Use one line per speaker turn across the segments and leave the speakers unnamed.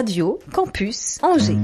Radio Campus Angers.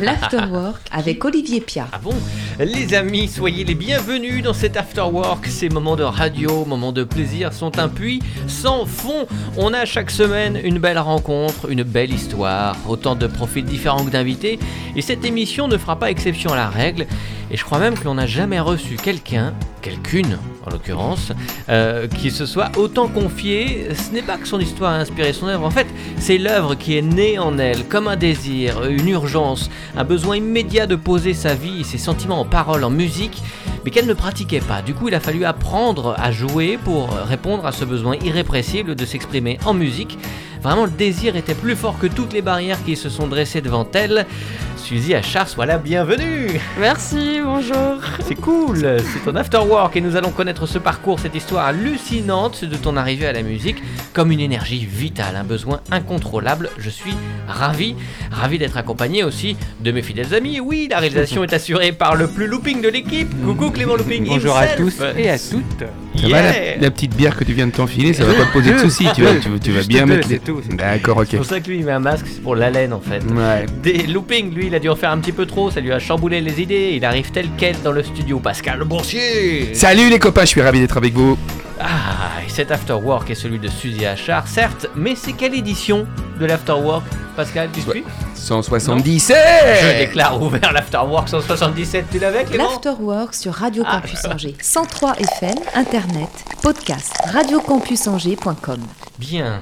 L'Afterwork avec Olivier Pia.
Ah bon? Les amis, soyez les bienvenus dans cet Afterwork. Ces moments de radio, moments de plaisir sont un puits sans fond. On a chaque semaine une belle rencontre, une belle histoire, autant de profils différents que d'invités. Et cette émission ne fera pas exception à la règle. Et je crois même que l'on n'a jamais reçu quelqu'un, quelqu'une en l'occurrence, euh, qui se soit autant confié. Ce n'est pas que son histoire a inspiré son œuvre, en fait, c'est l'œuvre qui est née en elle, comme un désir, une urgence, un besoin immédiat de poser sa vie ses sentiments en paroles, en musique, mais qu'elle ne pratiquait pas. Du coup, il a fallu apprendre à jouer pour répondre à ce besoin irrépressible de s'exprimer en musique. Vraiment, le désir était plus fort que toutes les barrières qui se sont dressées devant elle. Suzy Achard, soit la bienvenue
Merci, bonjour
C'est cool, c'est ton afterwork et nous allons connaître ce parcours, cette histoire hallucinante de ton arrivée à la musique comme une énergie vitale, un besoin incontrôlable. Je suis ravi, ravi d'être accompagné aussi de mes fidèles amis. Oui, la réalisation est assurée par le plus looping de l'équipe. Coucou Clément Looping
Bonjour à tous et à toutes.
Ça va, la, la petite bière que tu viens de t'enfiler, ça va pas te poser de soucis, tu vas, tu, tu vas bien
deux,
mettre les...
c'est tout.
D'accord, ok.
C'est pour ça que lui il met un masque, c'est pour l'haleine en fait.
Ouais.
Des loopings, lui il a dû en faire un petit peu trop, ça lui a chamboulé les idées, il arrive tel quel dans le studio. Pascal Boursier
Salut les copains, je suis ravi d'être avec vous.
Ah, et cet afterwork est celui de Suzy Achard, certes, mais c'est quelle édition de l'afterwork Pascal, tu suis?
177
Je déclare ouvert l'afterwork 177, tu l'avais Clément?
L'Afterwork sur Radio
Ah.
Campus Angers. 103 FM, Internet, podcast, radiocampusangers.com.
Bien.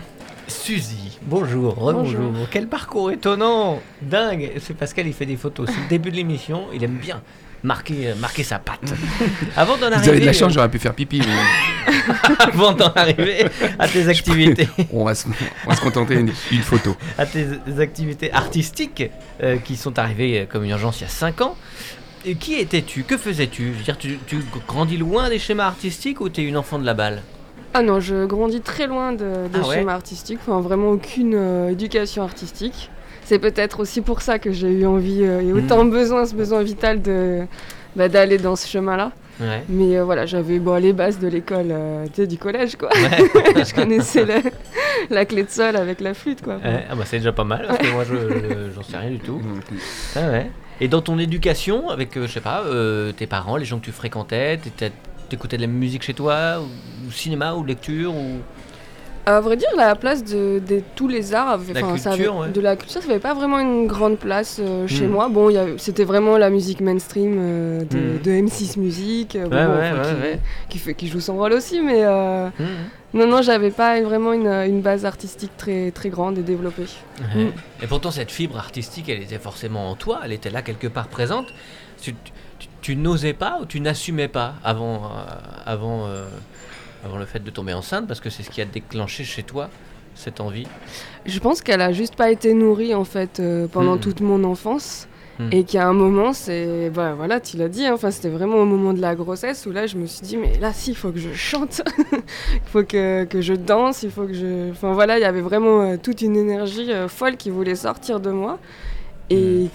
Suzy, bonjour, rebonjour. Quel parcours étonnant Dingue C'est Pascal, il fait des photos. C'est le début de l'émission, il aime bien marquer, marquer sa patte. Avant d'en
Vous
arriver,
avez de la chance, j'aurais pu faire pipi, mais
avant d'en arriver à tes activités,
on va se, on va se contenter d'une photo.
à tes activités artistiques euh, qui sont arrivées euh, comme une urgence il y a 5 ans. Et qui étais-tu? Que faisais-tu? Je veux dire, tu, tu grandis loin des schémas artistiques ou t'es une enfant de la balle?
Ah non, je grandis très loin de, de
Ah ouais
schéma artistique, enfin vraiment aucune euh, éducation artistique. C'est peut-être aussi pour ça que j'ai eu envie euh, et autant
Mm.
besoin, ce besoin vital de bah, d'aller dans ce chemin-là.
Ouais.
Mais euh, voilà, j'avais bon, les bases de l'école, euh, tu sais, du collège quoi.
Ouais.
je connaissais la clé de sol avec la flûte quoi.
Ouais, ah bah c'est déjà pas mal, parce que moi je, je- j'en sais rien du tout. Ah ouais. Et dans ton éducation, avec, euh, je sais pas, euh, tes parents, les gens que tu fréquentais, t'étais- t'écoutais de la musique chez toi, ou, ou cinéma, ou lecture, ou...
À vrai dire, la place de, de tous les arts, avait-
La
enfin, ça
culture,
avait-
ouais.
de la culture, ça n'avait pas vraiment une grande place euh, chez
Mm.
moi. Bon, c'était vraiment la musique mainstream euh, de,
Mm.
de M6 Musique, euh, bon,
Ouais,
bon,
ouais,
enfin,
ouais,
qui, fait, qui joue son rôle aussi, mais euh,
Mhm.
non, non, j'avais pas vraiment une, une base artistique très, très grande et développée.
Et pourtant, cette fibre artistique, elle était forcément en toi, elle était là quelque part présente. Tu, tu- n'osais pas ou tu n'assumais pas avant, euh, avant, euh, avant le fait de tomber enceinte, parce que c'est ce qui a déclenché chez toi cette envie?
Je pense qu'elle a juste pas été nourrie en fait euh, pendant
Mm.
toute mon enfance.
Mm.
Et qu'à un moment, c'est. Bah voilà, tu l'as dit, hein, enfin, c'était vraiment au moment de la grossesse où là, je me suis dit, mais là, si, il faut que je chante, il faut que, que je danse, il faut que je. Enfin voilà, il y avait vraiment euh, toute une énergie euh, folle qui voulait sortir de moi et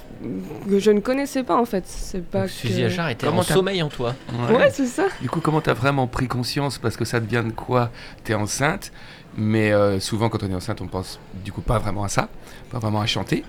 que je ne connaissais pas en fait. C'est pas.
Donc, Suzy
que-
Achard était
Comment
en sommeil en toi.
Ouais, c'est ça.
Du coup, comment t'as vraiment pris conscience Parce que ça devient de quoi T'es enceinte, mais euh, souvent quand on est enceinte, on pense du coup pas vraiment à ça, pas vraiment à chanter.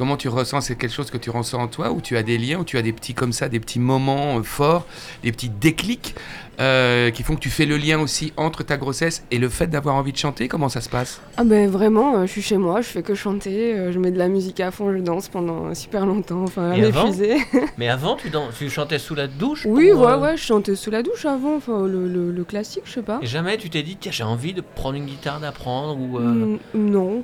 Comment tu ressens C'est quelque chose que tu ressens en toi Ou tu as des liens Ou tu as des petits comme ça, des petits moments euh, forts, des petits déclics euh, qui font que tu fais le lien aussi entre ta grossesse et le fait d'avoir envie de chanter? Comment ça se passe?
Ah ben vraiment, euh, je suis chez moi, je fais que chanter, euh, je mets de la musique à fond, je danse pendant super longtemps, enfin à
avant. Mais avant, tu, dan- tu chantais sous la douche
Oui, ouais,
euh,
ouais, je chantais sous la douche avant, enfin le, le- le classique, je sais pas.
Et jamais tu t'es dit, tiens, j'ai envie de prendre une guitare, d'apprendre ou. euh,
Mm, non.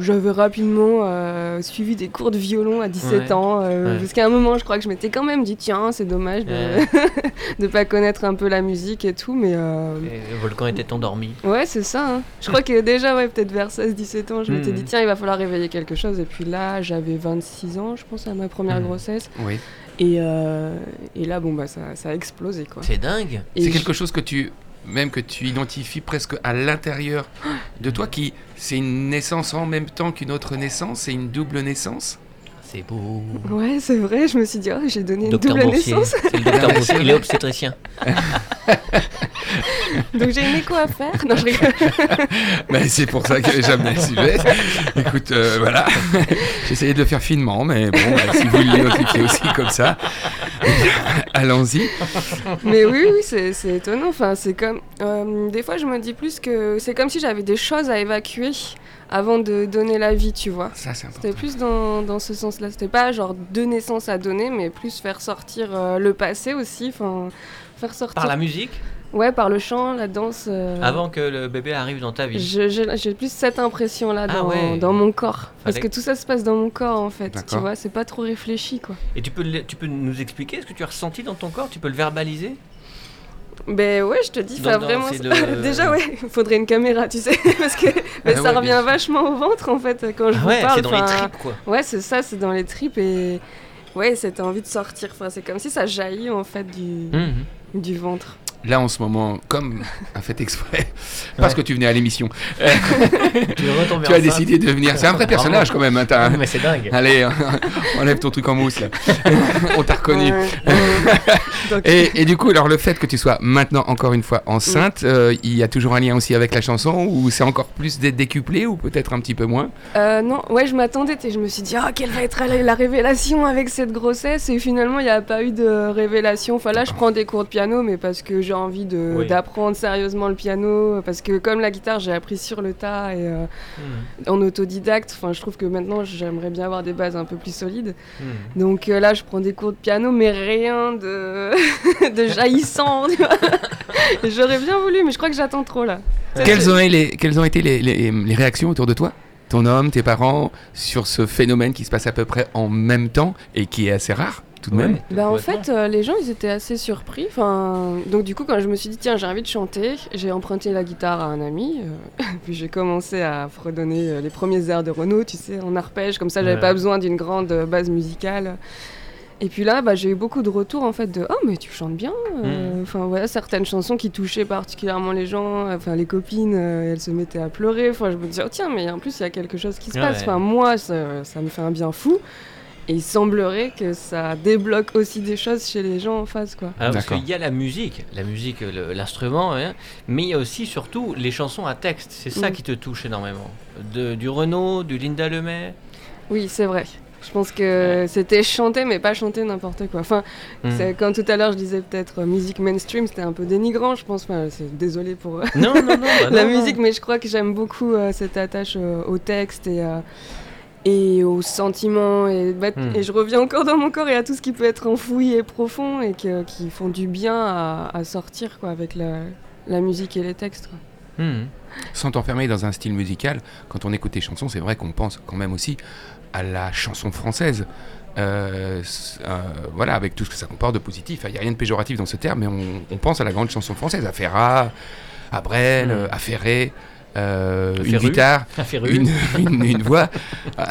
J'avais rapidement euh, suivi des cours de violon à 17
Ouais,
ans, euh,
ouais.
jusqu'à un moment, je crois que je m'étais quand même dit, tiens, c'est dommage de ne pas connaître un peu la musique et tout, mais euh,
et le volcan était endormi.
ouais, c'est ça. hein. Je crois que déjà, ouais, peut-être vers 16-17 ans, je m'étais
Mhm.
dit, tiens, il va falloir réveiller quelque chose, et puis là, j'avais 26 ans, je pense, à ma première
Mhm.
grossesse,
Oui.
et, euh, et là, bon, bah, ça, ça a explosé, quoi.
C'est dingue.
C'est
je-
quelque chose que tu même que tu identifies presque à l'intérieur de toi qui c'est une naissance en même temps qu'une autre naissance, c'est une double naissance.
C'est beau.
Ouais, c'est vrai, je me suis dit, oh, j'ai donné une double
Boursier.
naissance.
C'est le docteur Boursier, il est obstétricien.
Donc j'ai une écho à faire. Non, je rigole.
Mais c'est pour ça que j'aime le sujet. Écoute, euh, voilà. J'essayais de le faire finement, mais bon, bah, si vous le aussi comme ça, allons-y.
Mais oui, oui, c'est c'est étonnant. Enfin, c'est comme. euh, des fois, je me dis plus que c'est comme si j'avais des choses à évacuer avant de donner la vie, tu vois.
Ça, c'est important.
C'était plus dans, dans ce sens-là. C'était pas genre deux naissances à donner, mais plus faire sortir euh, le passé aussi. Enfin, faire sortir.
Par la musique,
Ouais, par le chant, la danse. euh,
avant que le bébé arrive dans ta vie.
J'ai plus cette impression-là
Ah
dans,
ouais.
dans mon corps. Parce que tout ça se passe dans mon corps, en fait. Tu vois, c'est pas trop réfléchi, quoi.
Et tu peux, tu peux nous expliquer ce que tu as ressenti dans ton corps? Tu peux le verbaliser?
Ben ouais, je te dis,
dans-
vraiment. Déjà, ouais, il faudrait une caméra, tu sais. Parce que mais
Ah
ça
ouais,
revient vachement au ventre, en fait, quand je
Ah
vous
Ouais,
parle.
c'est dans les tripes quoi.
Ouais, c'est ça, c'est dans les tripes et. Ouais, cette envie de sortir. Enfin, c'est comme si ça jaillit, en fait, du,
Mhm.
du ventre.
Là, en ce moment, comme un fait exprès, parce que tu venais à l'émission,
Tu
as décidé de venir. C'est un vrai personnage quand même. hein,
Mais c'est dingue.
Allez, enlève ton truc en mousse là. On t'a reconnu.
Donc,
Et, et du coup, alors le fait que tu sois maintenant encore une fois enceinte, euh, il y a toujours un lien aussi avec la chanson ou c'est encore plus d'être décuplé ou peut-être un petit peu moins?
Euh, non, ouais, je m'attendais. et Je me suis dit, ah, quelle va être la, la révélation avec cette grossesse Et finalement, il n'y a pas eu de révélation. Enfin, là, je prends des cours de piano, mais parce que j'ai envie de-
Oui.
d'apprendre sérieusement le piano. Parce que, comme la guitare, j'ai appris sur le tas et euh,
Mhm.
en autodidacte. Enfin, je trouve que maintenant, j'aimerais bien avoir des bases un peu plus solides.
Mhm.
Donc euh, là, je prends des cours de piano, mais rien de, de jaillissant. J'aurais bien voulu, mais je crois que j'attends trop là.
quelles, ont été les, quelles ont été les, les- les réactions autour de toi? Ton homme, tes parents, sur ce phénomène qui se passe à peu près en même temps et qui est assez rare? Tout de même
Ouais,
Bah, en fait, euh, les gens, ils étaient assez surpris. Enfin, donc du coup, quand je me suis dit, tiens, j'ai envie de chanter, j'ai emprunté la guitare à un ami. euh, puis j'ai commencé à fredonner euh, les premiers airs de Renault, tu sais, en arpège. Comme ça, j'avais
Ouais.
pas besoin d'une grande base musicale. Et puis là, bah, j'ai eu beaucoup de retours en fait de oh mais tu chantes bien. euh, Enfin voilà certaines chansons qui touchaient particulièrement les gens. Enfin les copines, euh, elles se mettaient à pleurer. Enfin je me disais oh, tiens mais en plus il y a quelque chose qui se
Ouais.
passe. Enfin moi ça, ça me fait un bien fou. Et il semblerait que ça débloque aussi des choses chez les gens en face quoi.
Alors, parce qu'il y a la musique, la musique, l'instrument, hein, mais il y a aussi surtout les chansons à texte. C'est ça
Mm.
qui te touche énormément. De, du Renault, du Linda Lemay.
Oui c'est vrai. Je pense que c'était chanter mais pas chanter n'importe quoi. Enfin
Mm.
c'est comme tout à l'heure je disais peut-être euh, musique mainstream c'était un peu dénigrant je pense. Enfin c'est désolé pour
Non, non, non. bah
la
non, non.
musique, mais je crois que j'aime beaucoup euh, cette attache euh, au texte et, euh, et aux sentiments. Et, bah,
Hmm.
et je reviens encore dans mon corps et à tout ce qui peut être enfoui et profond et que- qui font du bien à, à sortir quoi, avec la, la musique et les textes. quoi.
Mhm.
Sans t'enfermer dans un style musical, quand on écoute tes chansons, c'est vrai qu'on pense quand même aussi à la chanson française. Euh, euh, voilà, avec tout ce que ça comporte de positif. Il n'y a rien de péjoratif dans ce terme, mais on, on pense à la grande chanson française, à Ferrat, à Brel,
Mm.
euh, à Ferré, euh, une guitare,
Un
une, une, une voix. Ah,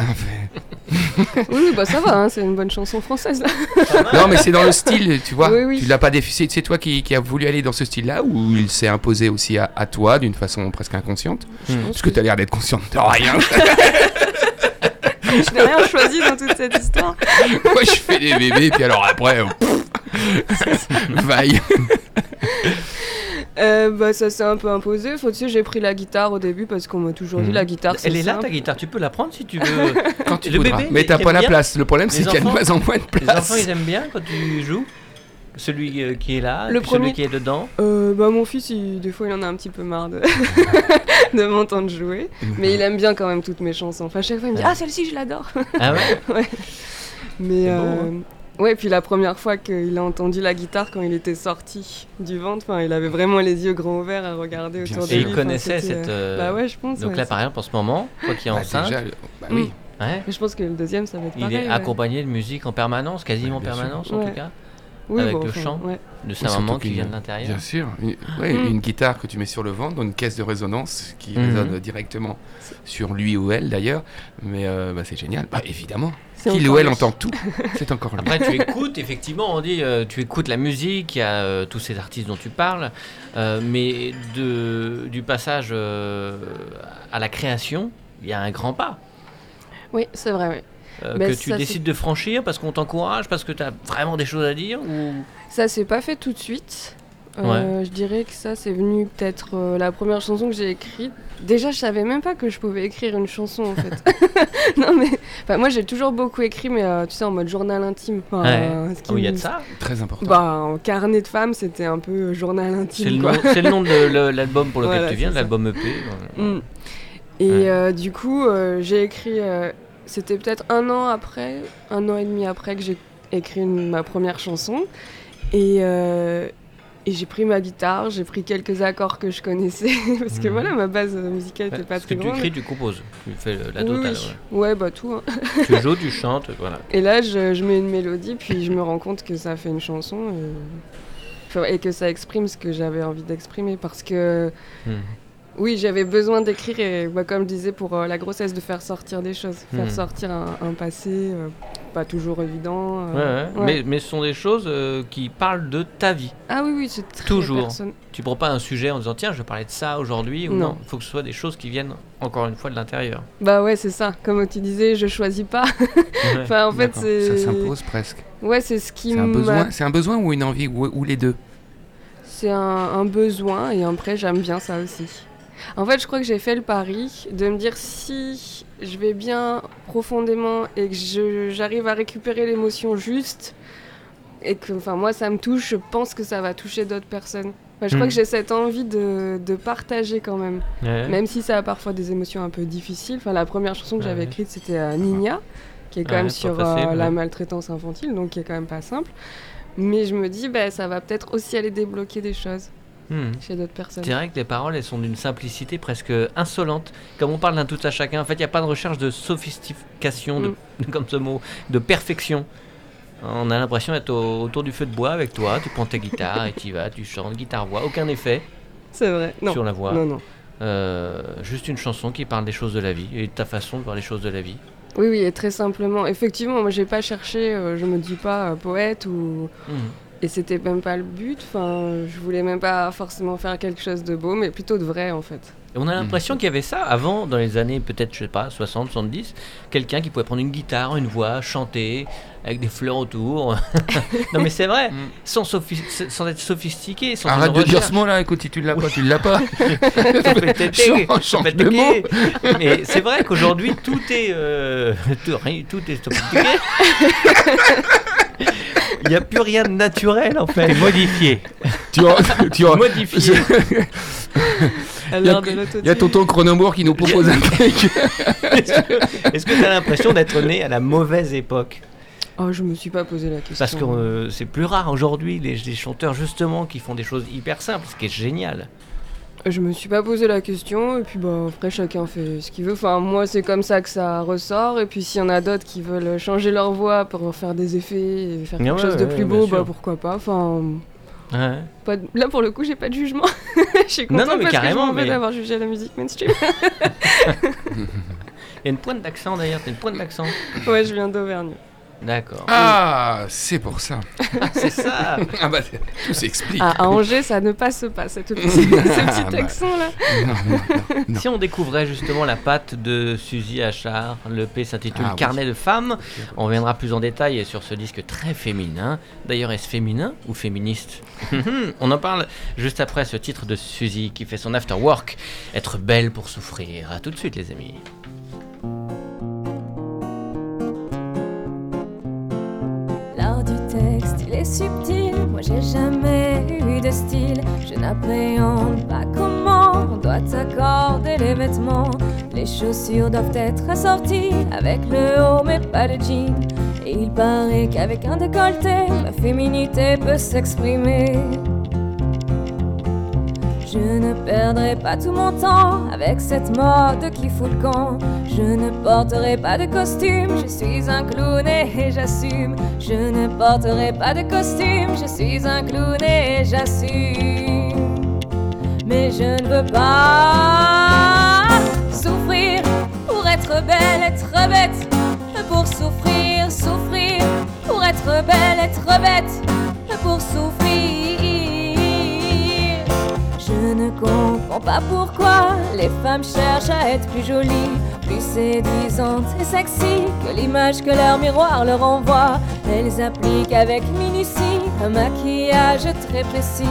Oui, bah ça va, hein, c'est une bonne chanson française. Là.
non, mais c'est dans le style, tu vois.
Oui, oui.
Tu l'as pas. C'est toi qui, qui as voulu aller dans ce style-là ou il s'est imposé aussi à, à toi d'une façon presque inconsciente?
Mhm.
Parce que tu as l'air d'être consciente de rien.
Je n'ai rien choisi dans toute cette histoire.
Moi, je fais des bébés, puis alors après, vaille.
Euh, bah, ça s'est un peu imposé. Faut, tu sais, j'ai pris la guitare au début parce qu'on m'a toujours dit
Mhm.
la guitare. c'est
Elle est là
simple.
ta guitare, tu peux la prendre si tu veux.
Quand tu
Le
voudras.
bébé,
mais t'as pas la place. Le problème, c'est qu'il y a de moins en moins de
Les enfants
place.
ils aiment bien quand tu joues Celui euh, qui est là,
Le
puis celui
premier-
qui est dedans.
Euh, bah, mon fils, il- des fois, il en a un petit peu marre de, de m'entendre jouer. Mais il aime bien quand même toutes mes chansons. Enfin, à chaque fois, il me dit
Ouais.
Ah, celle-ci, je l'adore.
Ah ouais
Mais
beau,
euh, ouais, puis la première fois qu'il a entendu la guitare quand il était sorti du ventre, enfin, il avait vraiment les yeux grands ouverts à regarder autour de
Et
lui.
il
Enfin,
connaissait cette.
euh,
euh,
Bah ouais, je pense.
Donc
ouais,
là, par exemple, en ce moment, toi qui es
Bah,
enceinte,
déjà, bah oui.
ouais,
Mais je pense que le deuxième, ça va être
il
pareil.
est
ouais.
accompagné de musique en permanence, quasiment
sûr.
permanence en
Ouais.
tout cas,
Oui,
avec
bon,
le
enfin,
chant.
ouais.
de sa maman qui vient de l'intérieur.
Bien sûr. Une, ouais,
Mm.
une guitare que tu mets sur le ventre dans une caisse de résonance qui
Mhm.
résonne directement sur lui ou elle d'ailleurs. Mais euh, bah, c'est génial. Bah, évidemment. Qu'il ou elle
lui.
entend tout. C'est encore lui.
Après, tu écoutes, effectivement, on dit, euh, tu écoutes la musique, il y a euh, tous ces artistes dont tu parles, euh, mais de, du passage euh, à la création, il y a un grand pas
Oui, c'est vrai, oui.
Euh,
Mais
que tu décides de franchir parce qu'on t'encourage, parce que tu as vraiment des choses à dire ou...
Ça s'est pas fait tout de suite. Euh, Je dirais que ça, c'est venu peut-être euh, la première chanson que j'ai écrite. Déjà, je savais même pas que je pouvais écrire une chanson en fait. non mais, enfin, moi j'ai toujours beaucoup écrit, mais euh, tu sais en mode journal intime. Enfin,
Ouais.
euh, ce qui
Ah oui, il y a de ça.
Très important.
Bah, en carnet de femme, c'était un peu journal
C'est
intime.
le,
quoi.
nom- c'est le nom de le- l'album pour lequel
Voilà,
tu viens, l'album EP.
Mm. Et
Ouais.
euh, du coup, euh, j'ai écrit. Euh, C'était peut-être un an après, un an et demi après que j'ai écrit une- ma première chanson. Et, euh, et j'ai pris ma guitare, j'ai pris quelques accords que je connaissais. parce que
Mhm.
voilà, ma base euh, musicale était
Ouais,
pas
Ce que
très
tu
grande.
écris, tu composes. Tu fais la
Oui,
totale.
oui.
ouais.
Ouais, bah tout. hein.
tu joues, tu chantes, voilà.
Et là, je, je mets une mélodie, puis je me rends compte que ça fait une chanson. Et, Enfin, et que ça exprime ce que j'avais envie d'exprimer. Parce que
Hmm.
Oui, j'avais besoin d'écrire et bah, comme je disais pour euh, la grossesse de faire sortir des choses, faire
Mhm.
sortir un, un passé euh, pas toujours évident. Euh,
ouais.
ouais.
Mais, mais ce sont des choses euh, qui parlent de ta vie.
Ah oui, oui, c'est très
Toujours.
personne-
Tu prends pas un sujet en disant tiens, je vais parler de ça aujourd'hui ou
Non.
Il faut que ce soit des choses qui viennent encore une fois de l'intérieur.
Bah ouais, c'est ça. Comme tu disais, je choisis pas.
Ouais.
enfin, en fait.
Ça s'impose presque.
Ouais, c'est ce qui
C'est un besoin, c'est un besoin ou une envie ou, ou les deux?
C'est un, un besoin et après j'aime bien ça aussi. En fait, je crois que j'ai fait le pari de me dire si je vais bien profondément et que j'arrive à récupérer l'émotion juste et que enfin moi ça me touche, je pense que ça va toucher d'autres personnes. Enfin, je crois
Mhm.
que j'ai cette envie de, de partager quand même,
Ouais.
même si ça a parfois des émotions un peu difficiles. Enfin, la première chanson que j'avais écrite c'était euh, Nina, qui est quand
Ouais,
même sur
facile,
euh, la maltraitance infantile, donc qui est quand même pas simple. Mais je me dis, bah, ça va peut-être aussi aller débloquer des choses
Hmm.
chez d'autres personnes.
Que les paroles, elles sont d'une simplicité presque insolente. Comme on parle d'un tout à chacun, en fait, il n'y a pas de recherche de sophistication, de, comme ce mot, de perfection. On a l'impression d'être au- autour du feu de bois avec toi, tu prends ta guitare et tu y vas, tu chantes, guitare-voix, aucun effet
C'est vrai. Non.
sur la voix.
Non, non.
Euh, juste une chanson qui parle des choses de la vie et de ta façon de voir les choses de la vie.
Oui, oui, et très simplement. Effectivement, moi, j'ai pas cherché, euh, je me dis pas euh, poète ou.
Mhm.
Et c'était même pas le but. Enfin, je voulais même pas forcément faire quelque chose de beau, mais plutôt de vrai, en fait.
Et on a l'impression qu'il y avait ça avant, dans les années peut-être, je sais pas, 60, 70, quelqu'un qui pouvait prendre une guitare, une voix, chanter, avec des fleurs autour. non mais c'est vrai,
Mm.
sans, sans être sophistiqué, sans
Arrête de dire ce mot-là, écoute, si tu l'as pas, tu l'as pas.
Peut-être,
Change- change de
peut-être, Mais c'est vrai qu'aujourd'hui tout est euh, tout, rien- tout est sophistiqué. Il n'y a plus rien de naturel en fait. modifié.
tu as, tu as-
Modifié.
Il y a-
l'heure de
Il y a tonton Chronomore qui nous propose un truc.
Est-ce que tu as l'impression d'être né à la mauvaise époque
Oh, je me suis pas posé la question.
Parce que euh, c'est plus rare aujourd'hui les, les chanteurs justement qui font des choses hyper simples, ce qui est génial.
Je me suis pas posé la question, et puis bah, après, chacun fait ce qu'il veut. Enfin, moi, c'est comme ça que ça ressort, et puis s'il y en a d'autres qui veulent changer leur voix pour faire des effets et faire quelque
ouais,
chose de plus beau, bah pourquoi pas. Enfin.
Ouais.
Pas de- Là, pour le coup, j'ai pas de jugement. Je suis
Non,
contente
non, mais
parce
carrément,
que je
mais-
d'avoir jugé la musique mainstream.
Il y a une pointe d'accent d'ailleurs, t'as une pointe d'accent.
ouais, je viens d'Auvergne.
D'accord.
Ah, c'est pour ça.
c'est ça.
Ah bah, tout s'explique.
À, à Angers, ça ne passe pas, cette petite, ce
Ah,
petit
bah.
accent-là.
Non, non, non, non.
Si on découvrait justement la patte de Suzy Achard, l'EP s'intitule
Ah oui.
Carnet de femmes, on reviendra plus en détail sur ce disque très féminin. D'ailleurs, est-ce féminin ou féministe On en parle juste après ce titre de Suzy qui fait son after work. Être belle pour souffrir. À tout de suite, les amis.
Il est subtil. Moi, j'ai jamais eu de style. Je n'appréhende pas comment on doit accorder les vêtements. Les chaussures doivent être assorties avec le haut, mais pas de jean. Et il paraît qu'avec un décolleté, ma féminité peut s'exprimer. Je ne perdrai pas tout mon temps avec cette mode qui fout le camp. Je ne porterai pas de costume, je suis un clown et j'assume. Je ne porterai pas de costume, je suis un clown et j'assume. Mais je ne veux pas souffrir pour être belle, être bête. Pour souffrir, souffrir pour être belle, être bête. Pour souffrir. Je ne comprends pas pourquoi les femmes cherchent à être plus jolies, plus séduisantes et sexy que l'image que leur miroir leur envoie. Elles appliquent avec minutie un maquillage très précis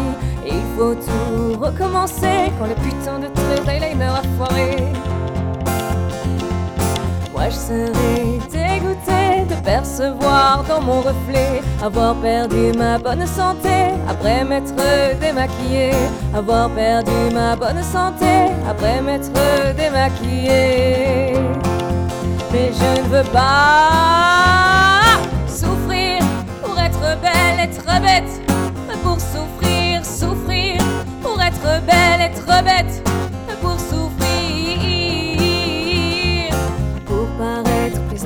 Et il faut tout recommencer quand le putain de trait eyeliner a foiré. Moi je serais dégoûtée de percevoir dans mon reflet avoir perdu ma bonne santé après m'être démaquillée. Avoir perdu ma bonne santé après m'être démaquillée. Mais je ne veux pas souffrir pour être belle, être bête. Pour souffrir, souffrir pour être belle, être bête.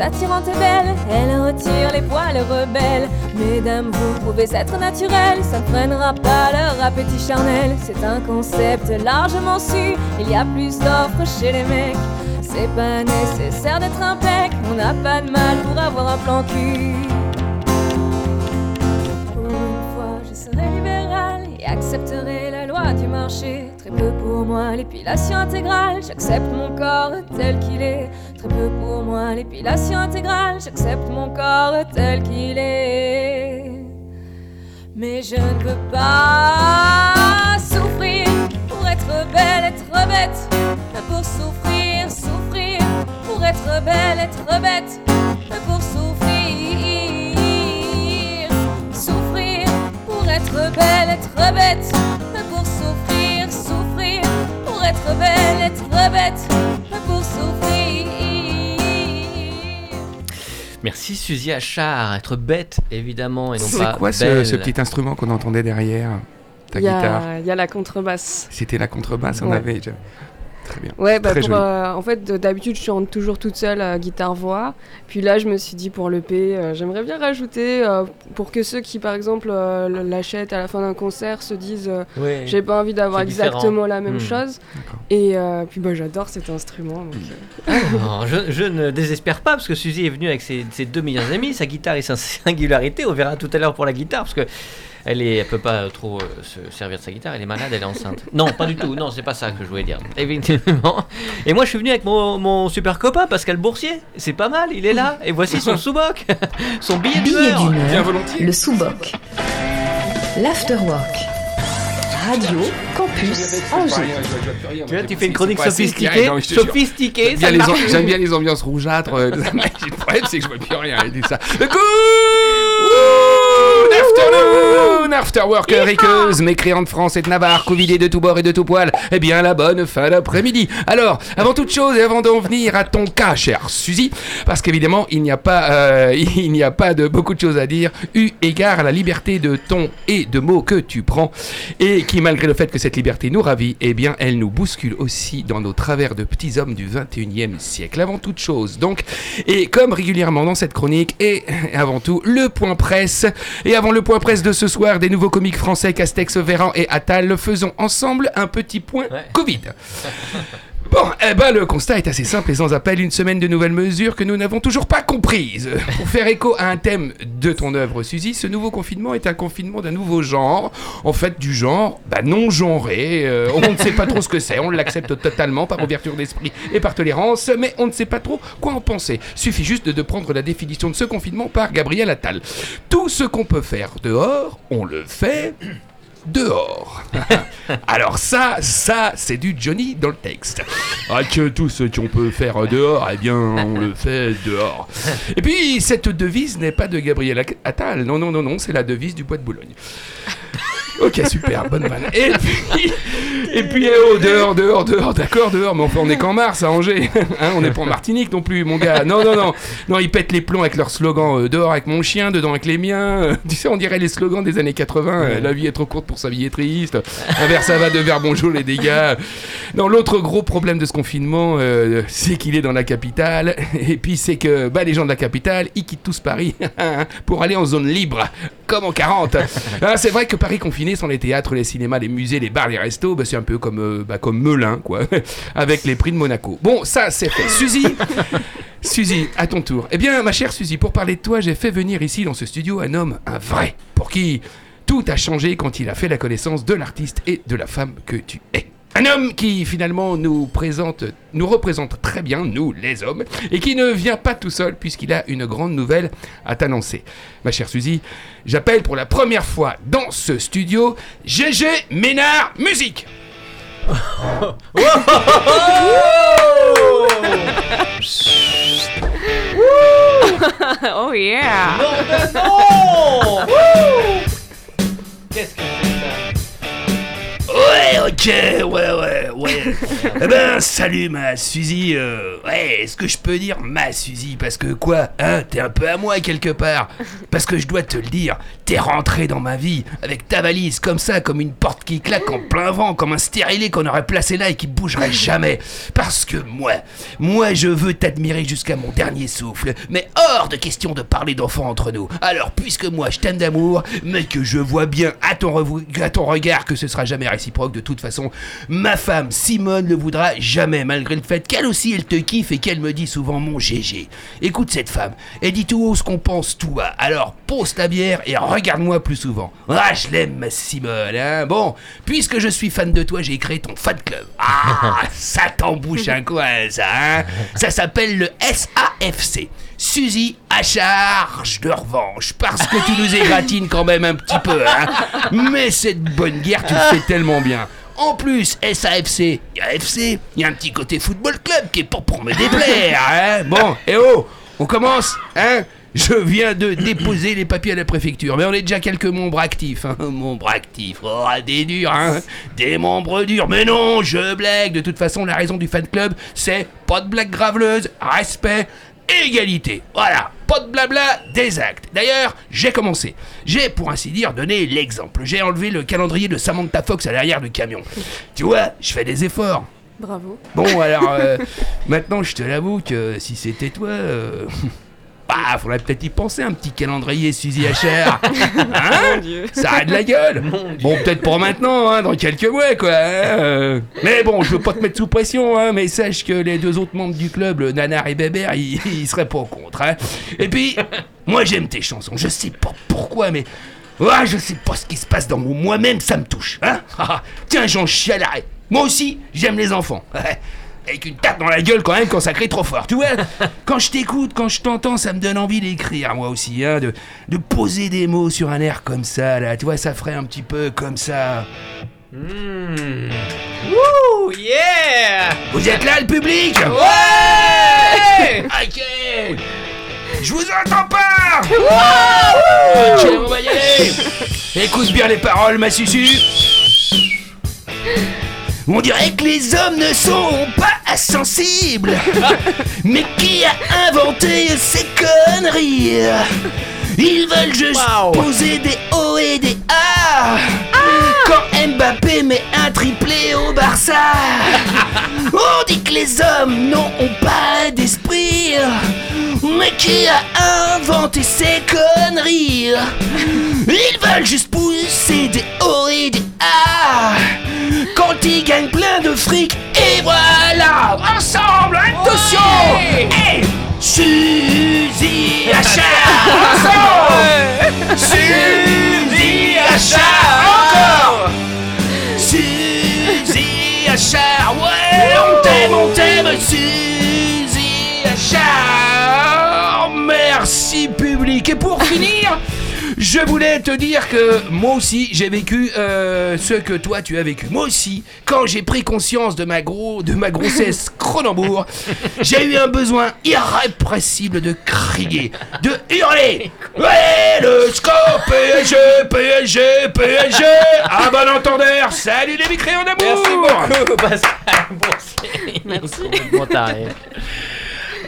Paraître plus attirante et belle, elle retire les poils rebelles. Mesdames, vous pouvez être naturelles, ça ne freinera pas leur appétit charnel. C'est un concept largement su, il y a plus d'offres chez les mecs. C'est pas nécessaire d'être un pec, on n'a pas de mal pour avoir un plan cul. Pour une fois, je serai libérale et accepterai la loi du marché. Très peu pour moi l'épilation intégrale, j'accepte mon corps tel qu'il est. Très peu pour moi l'épilation intégrale, j'accepte mon corps tel qu'il est. Mais je ne veux pas souffrir pour être belle, être bête, pour souffrir, souffrir pour être belle, être bête, pour souffrir, souffrir pour être belle, être bête, être pour souffrir.
Merci Suzy Achard, être bête évidemment et non
C'est
pas
quoi ce,
belle.
ce petit instrument qu'on entendait derrière ta
Il y,
guitare
a, il y a la contrebasse.
C'était la contrebasse, on
Ouais.
avait. je- Très bien.
Ouais, bah
Très
pour, euh, en fait, de- d'habitude, je chante toujours toute seule, euh, guitare-voix. Puis là, je me suis dit, pour l'EP, euh, j'aimerais bien rajouter, euh, pour que ceux qui, par exemple, euh, l'achètent à la fin d'un concert se disent, euh,
Ouais.
j'ai pas envie d'avoir exactement la même
Hmm.
chose. Et euh, puis, bah, j'adore cet instrument. donc, euh,
Non, je, je ne désespère pas parce que Suzy est venue avec ses, ses deux meilleurs amis, sa guitare et sa singularité. On verra tout à l'heure pour la guitare parce que elle est, elle peut pas trop euh, se servir de sa guitare. Elle est malade, elle est enceinte. Non, pas du tout. Non, c'est pas ça que je voulais dire. Évidemment. Et moi, je suis venu avec mon, mon super copain Pascal Boursier. C'est pas mal. Il est là. Et voici son sous-boc, son billet
Billet
d'humeur.
d'humeur,
Bien volontiers.
le sous-boc. L'afterwork. Radio Campus Angers.
Tu vois, tu fais une chronique sophistiquée,
non,
sophistiquée.
J'aime
ça
bien, les
marche.
am- j'aime bien les ambiances rougeâtres. euh, le problème, c'est que je vois plus rien. Elle dit ça. Le coup Afternoon Afterwork, riqueuse, mécréante de France et de Navarre, covidée de tous bords et de tous poils. Eh bien, la bonne fin d'après-midi. Alors, avant toute chose et avant d'en venir à ton cas, chère Suzy, parce qu'évidemment, il n'y a pas, euh, il n'y a pas de beaucoup de choses à dire, eu égard à la liberté de ton et de mots que tu prends, et qui, malgré le fait que cette liberté nous ravit, eh bien, elle nous bouscule aussi dans nos travers de petits hommes du 21e siècle. Avant toute chose, donc, et comme régulièrement dans cette chronique, et avant tout, le point presse. Et avant le point presse de ce soir, des nouveaux comiques français Castex, Véran et Attal, faisons ensemble un petit point
Ouais.
Covid. Bon, eh ben le constat est assez simple et sans appel, une semaine de nouvelles mesures que nous n'avons toujours pas comprises. Pour faire écho à un thème de ton œuvre, Suzy, ce nouveau confinement est un confinement d'un nouveau genre, en fait du genre bah, non genré. Euh, on ne sait pas trop ce que c'est, on l'accepte totalement par ouverture d'esprit et par tolérance, mais on ne sait pas trop quoi en penser. Suffit juste de, de prendre la définition de ce confinement par Gabriel Attal. Tout ce qu'on peut faire dehors, on le fait dehors. Alors ça, ça, c'est du Johnny dans le texte. Ah que tout ce qu'on peut faire dehors, eh bien, on le fait dehors. Et puis, cette devise n'est pas de Gabriel Attal. Non, non, non, non, c'est la devise du Bois de Boulogne. Ok, super, bonne vanne. Et puis, et puis, eh oh, dehors, dehors, dehors, d'accord, dehors, mais enfin, on est qu'en mars à Angers. Hein, on n'est pas en Martinique non plus, mon gars. Non, non, non. Non, ils pètent les plombs avec leur slogan euh, dehors avec mon chien, dedans avec les miens. Euh, tu sais, on dirait les slogans des années 80. euh, la vie est trop courte pour sa vie est triste. Un verre ça va, deux verres bonjour les dégâts. Non, l'autre gros problème de ce confinement, euh, c'est qu'il est dans la capitale. Et puis, c'est que bah, les gens de la capitale, ils quittent tous Paris pour aller en zone libre, comme en 40. Ah, c'est vrai que Paris confiné, sans les théâtres, les cinémas, les musées, les bars, les restos, bah, c'est un peu comme, euh, bah, comme Melun, quoi, avec les prix de Monaco. Bon, ça, c'est fait. Suzy Suzy, à ton tour. Eh bien, ma chère Suzy, pour parler de toi, j'ai fait venir ici dans ce studio un homme, un vrai, pour qui tout a changé quand il a fait la connaissance de l'artiste et de la femme que tu es.
Un homme qui finalement nous présente, nous représente très bien, nous les hommes, et qui ne vient pas tout seul puisqu'il a une grande nouvelle à t'annoncer. Ma chère Suzy, j'appelle pour la première fois dans ce studio GG Ménard Musique.
oh yeah
Non, mais non Wouh Qu'est-ce que c'est? ça
Ouais, ok, ouais, ouais, ouais. eh ben, salut ma Suzy. euh, ouais, est-ce que je peux dire ma Suzy? Parce que quoi, hein, t'es un peu à moi quelque part. Parce que je dois te le dire, t'es rentré dans ma vie avec ta valise comme ça, comme une porte qui claque en plein vent, comme un stérilet qu'on aurait placé là et qui bougerait jamais. Parce que moi, moi je veux t'admirer jusqu'à mon dernier souffle. Mais hors de question de parler d'enfants entre nous. Alors, puisque moi je t'aime d'amour, mais que je vois bien à ton, à ton regard que ce sera jamais réciproque de toute façon, ma femme Simone ne voudra jamais, malgré le fait qu'elle aussi elle te kiffe et qu'elle me dit souvent mon GG. Écoute cette femme, elle dit tout haut ce qu'on pense tout bas. Alors pose ta bière et regarde-moi plus souvent. Ah, je l'aime ma Simone, hein. Bon, puisque je suis fan de toi, j'ai créé ton fan club. Ah, ça t'embouche un coin, ça, hein. Ça s'appelle le SAFC. Suzy à charge de revanche, parce que tu nous égratines quand même un petit peu, hein. Mais cette bonne guerre, tu le fais tellement bien. En plus, SAFC, il y a il y a un petit côté football club qui est pas pour me déplaire, hein. Bon, et oh, on commence, hein je viens de déposer les papiers à la préfecture, mais on est déjà quelques membres actifs. Hein. Membres actifs, oh, des durs, hein. Des membres durs. Mais non, je blague. De toute façon, la raison du fan club, c'est pas de blague graveleuse, respect, égalité. Voilà, pas de blabla, des actes. D'ailleurs, j'ai commencé. J'ai, pour ainsi dire, donné l'exemple. J'ai enlevé le calendrier de Samantha Fox à l'arrière du camion. Tu vois, je fais des efforts.
Bravo.
Bon, alors, euh, maintenant, je te l'avoue que si c'était toi. euh, Bah, faudrait peut-être y penser, un petit calendrier Suzy HR. Hein. Ça a de la gueule. Bon, peut-être pour maintenant, hein, dans quelques mois, quoi. hein, euh. Mais bon, je veux pas te mettre sous pression, hein, mais sache que les deux autres membres du club, le Nanar et Bébert, ils, ils seraient pas contre. Hein. Et puis, moi, j'aime tes chansons. Je sais pas pourquoi, mais. Ah, je sais pas ce qui se passe dans moi. Moi-même, ça me touche. Hein Ah, Tiens, j'en chialerai. Moi aussi, j'aime les enfants. Avec une tape dans la gueule quand même quand ça crie trop fort. Tu vois, quand je t'écoute, quand je t'entends, ça me donne envie d'écrire moi aussi, hein, de, de poser des mots sur un air comme ça, là. Tu vois, ça ferait un petit peu comme ça.
Hmm. Wouh Yeah
Vous êtes là, le public
Ouais
Ok Je vous entends pas Ok, on va y aller Écoute bien les paroles, ma susu On dirait que les hommes ne sont pas sensibles. Mais qui a inventé ces conneries? Ils veulent juste
Wow.
poser des O et des A. Quand Mbappé met un triplé au Barça On dit que les hommes n'ont pas d'esprit. Mais qui a inventé ces conneries? Ils veulent juste pousser des O et des A Plein de fric. Et voilà Ensemble, attention Hey Suzy Achard Ensemble Suzy Achard Encore. Suzy Achard Ouais, on t'aime, on t'aime Suzy Achard. Merci public. Et pour finir je voulais te dire que moi aussi j'ai vécu euh, ce que toi tu as vécu. Moi aussi, quand j'ai pris conscience de ma gros, de ma grossesse Cronenbourg, j'ai eu un besoin irrépressible de crier, de hurler. Ouais, le score PSG, PSG, PSG. À bon entendeur, salut les micréants d'amour.
Merci beaucoup, Pascal Boursier.
Merci.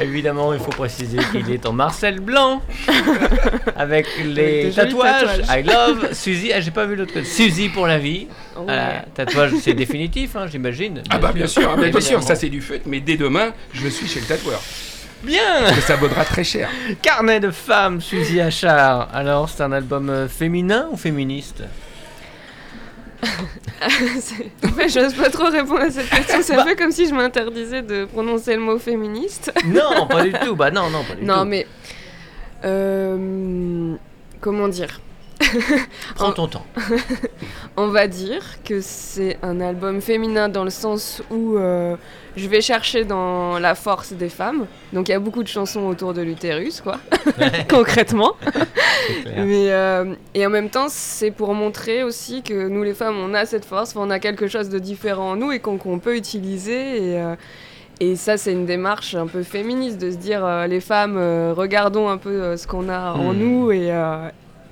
Évidemment, il faut préciser qu'il est en Marcel Blanc avec les tatouages.
tatouages.
I love Suzy. Ah, j'ai pas vu l'autre côté. Suzy pour la vie.
Oh,
Euh, tatouage, c'est définitif, hein, j'imagine.
Ah bah bien sûr, ah bah, bien sûr, ça c'est du feu, mais dès demain, je suis chez le tatoueur.
Bien.
Parce que ça vaudra très cher.
Carnet de femmes, Suzy Achard. Alors, c'est un album euh, féminin ou féministe?
Fait, j'ose pas trop répondre à cette question. C'est un peu comme si je m'interdisais de prononcer le mot féministe.
Non, pas du tout. Bah non, non, pas du tout.
Non, mais. euh, comment dire?
Prends ton temps.
On va dire que c'est un album féminin dans le sens où euh, je vais chercher dans la force des femmes. Donc il y a beaucoup de chansons autour de l'utérus, quoi, concrètement. Mais, euh, et en même temps, c'est pour montrer aussi que nous, les femmes, on a cette force, on a quelque chose de différent en nous et qu'on peut utiliser. Et, euh, et ça, c'est une démarche un peu féministe de se dire, euh, les femmes, regardons un peu ce qu'on a en
Hmm.
nous. Et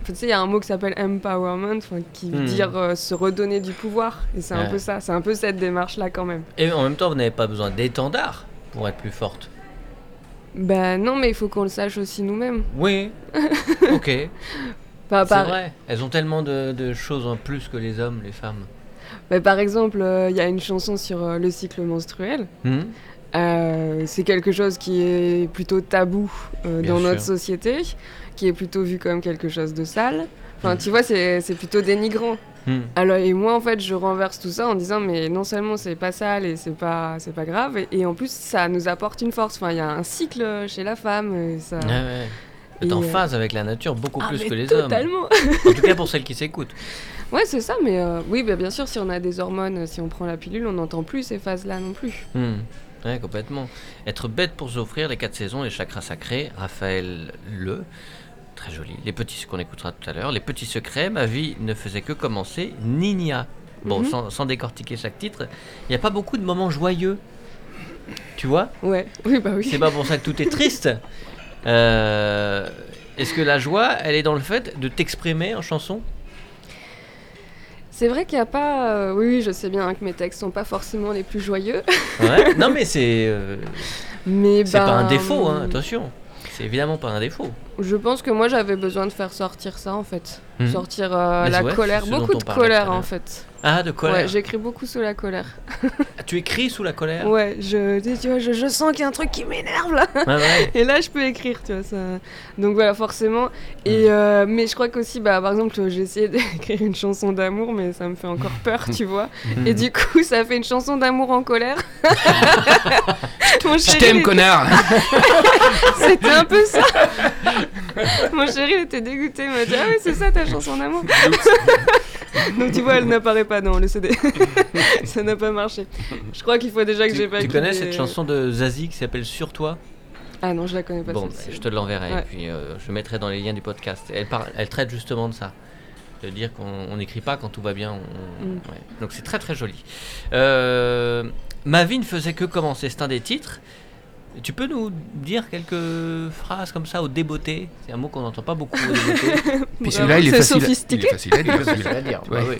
tu sais, il y a un mot qui s'appelle empowerment, qui veut
Hmm.
dire euh, se redonner du pouvoir. Et c'est un peu ça, c'est un peu cette démarche-là quand même.
Et en même temps, vous n'avez pas besoin d'étendard pour être plus forte.
Ben non, mais il faut qu'on le sache aussi nous-mêmes.
Oui. ok.
Enfin,
C'est
par,
vrai. Elles ont tellement de, de choses en plus que les hommes, les femmes.
ben, par exemple, euh, il y a une chanson sur euh, le cycle menstruel.
Hmm
Euh, c'est quelque chose qui est plutôt tabou euh, dans notre société, qui est plutôt vu comme quelque chose de sale. Enfin,
Mhm.
tu vois, c'est plutôt dénigrant.
Hmm.
Alors, et moi, en fait, je renverse tout ça en disant, mais non seulement c'est pas sale et c'est pas, pas grave, et, et en plus, ça nous apporte une force. Enfin, il y a un cycle chez la femme. Et ça...
Ouais, ouais.
Et,
en
euh,
phase avec la nature beaucoup
Ah,
plus que les
totalement.
hommes. En tout cas pour celles qui s'écoutent.
Ouais, c'est ça, mais euh, oui, bah, bien sûr, si on a des hormones, si on prend la pilule, on n'entend plus ces phases-là non plus.
Hmm. Ouais, complètement. Être bête pour s'offrir les quatre saisons, les chakras sacrés, Raphaël Le. Très joli. Les petits, qu'on écoutera tout à l'heure. Les petits secrets, ma vie ne faisait que commencer. Nina. Bon,
Mhm.
sans, sans décortiquer chaque titre, il n'y a pas beaucoup de moments joyeux. Tu vois?
Ouais, oui, bah oui.
C'est pas pour ça que tout est triste. Euh, Est-ce que la joie, elle est dans le fait de t'exprimer en chanson?
C'est vrai qu'il n'y a pas. euh, oui, je sais bien que mes textes sont pas forcément les plus joyeux,
Ouais. Non, mais c'est euh,
mais
c'est pas un
ben,
défaut, hein, attention. C'est évidemment pas un défaut.
Je pense que moi j'avais besoin de faire sortir ça en fait.
Mhm.
Sortir euh, la
ouais,
colère, beaucoup de colère en fait.
Ah, de colère.
Ouais, j'écris beaucoup sous la colère.
Ah, Tu écris sous la colère?
Ouais, je, tu vois, je, je sens qu'il y a un truc qui m'énerve là.
Ouais, ouais.
Et là, je peux écrire, tu vois. Ça... Donc voilà, forcément. Et, euh, mais je crois qu'aussi, bah, par exemple, j'ai essayé d'écrire une chanson d'amour, mais ça me fait encore peur, tu vois.
Mhm.
Et du coup, ça fait une chanson d'amour en colère.
Je t'aime, connard
C'était un peu ça. Mon chéri était dégoûté, il m'a dit Ah oui, c'est ça ta chanson d'amour. Donc tu vois, elle n'apparaît pas dans le CD. ça n'a pas marché. Je crois qu'il faut déjà que j'ai
Tu,
pas
tu connais cette chanson de Zazie qui s'appelle Sur toi?
Ah non, je la connais pas.
Bon, bah, je te l'enverrai
Ouais.
et puis euh, je mettrai dans les liens du podcast. Elle, parle, elle traite justement de ça. De dire qu'on on n'écrit pas quand tout va bien. on-
Mm.
ouais. Donc c'est très très joli. Euh, Ma vie ne faisait que commencer, c'est un des titres. Tu peux nous dire quelques phrases comme ça au débeauté? C'est un mot qu'on n'entend pas beaucoup au débeauté.
Puis celui-là, il est
c'est
facile. Il
sophistiqué.
est facile à dire.
Facile à dire. bah oui.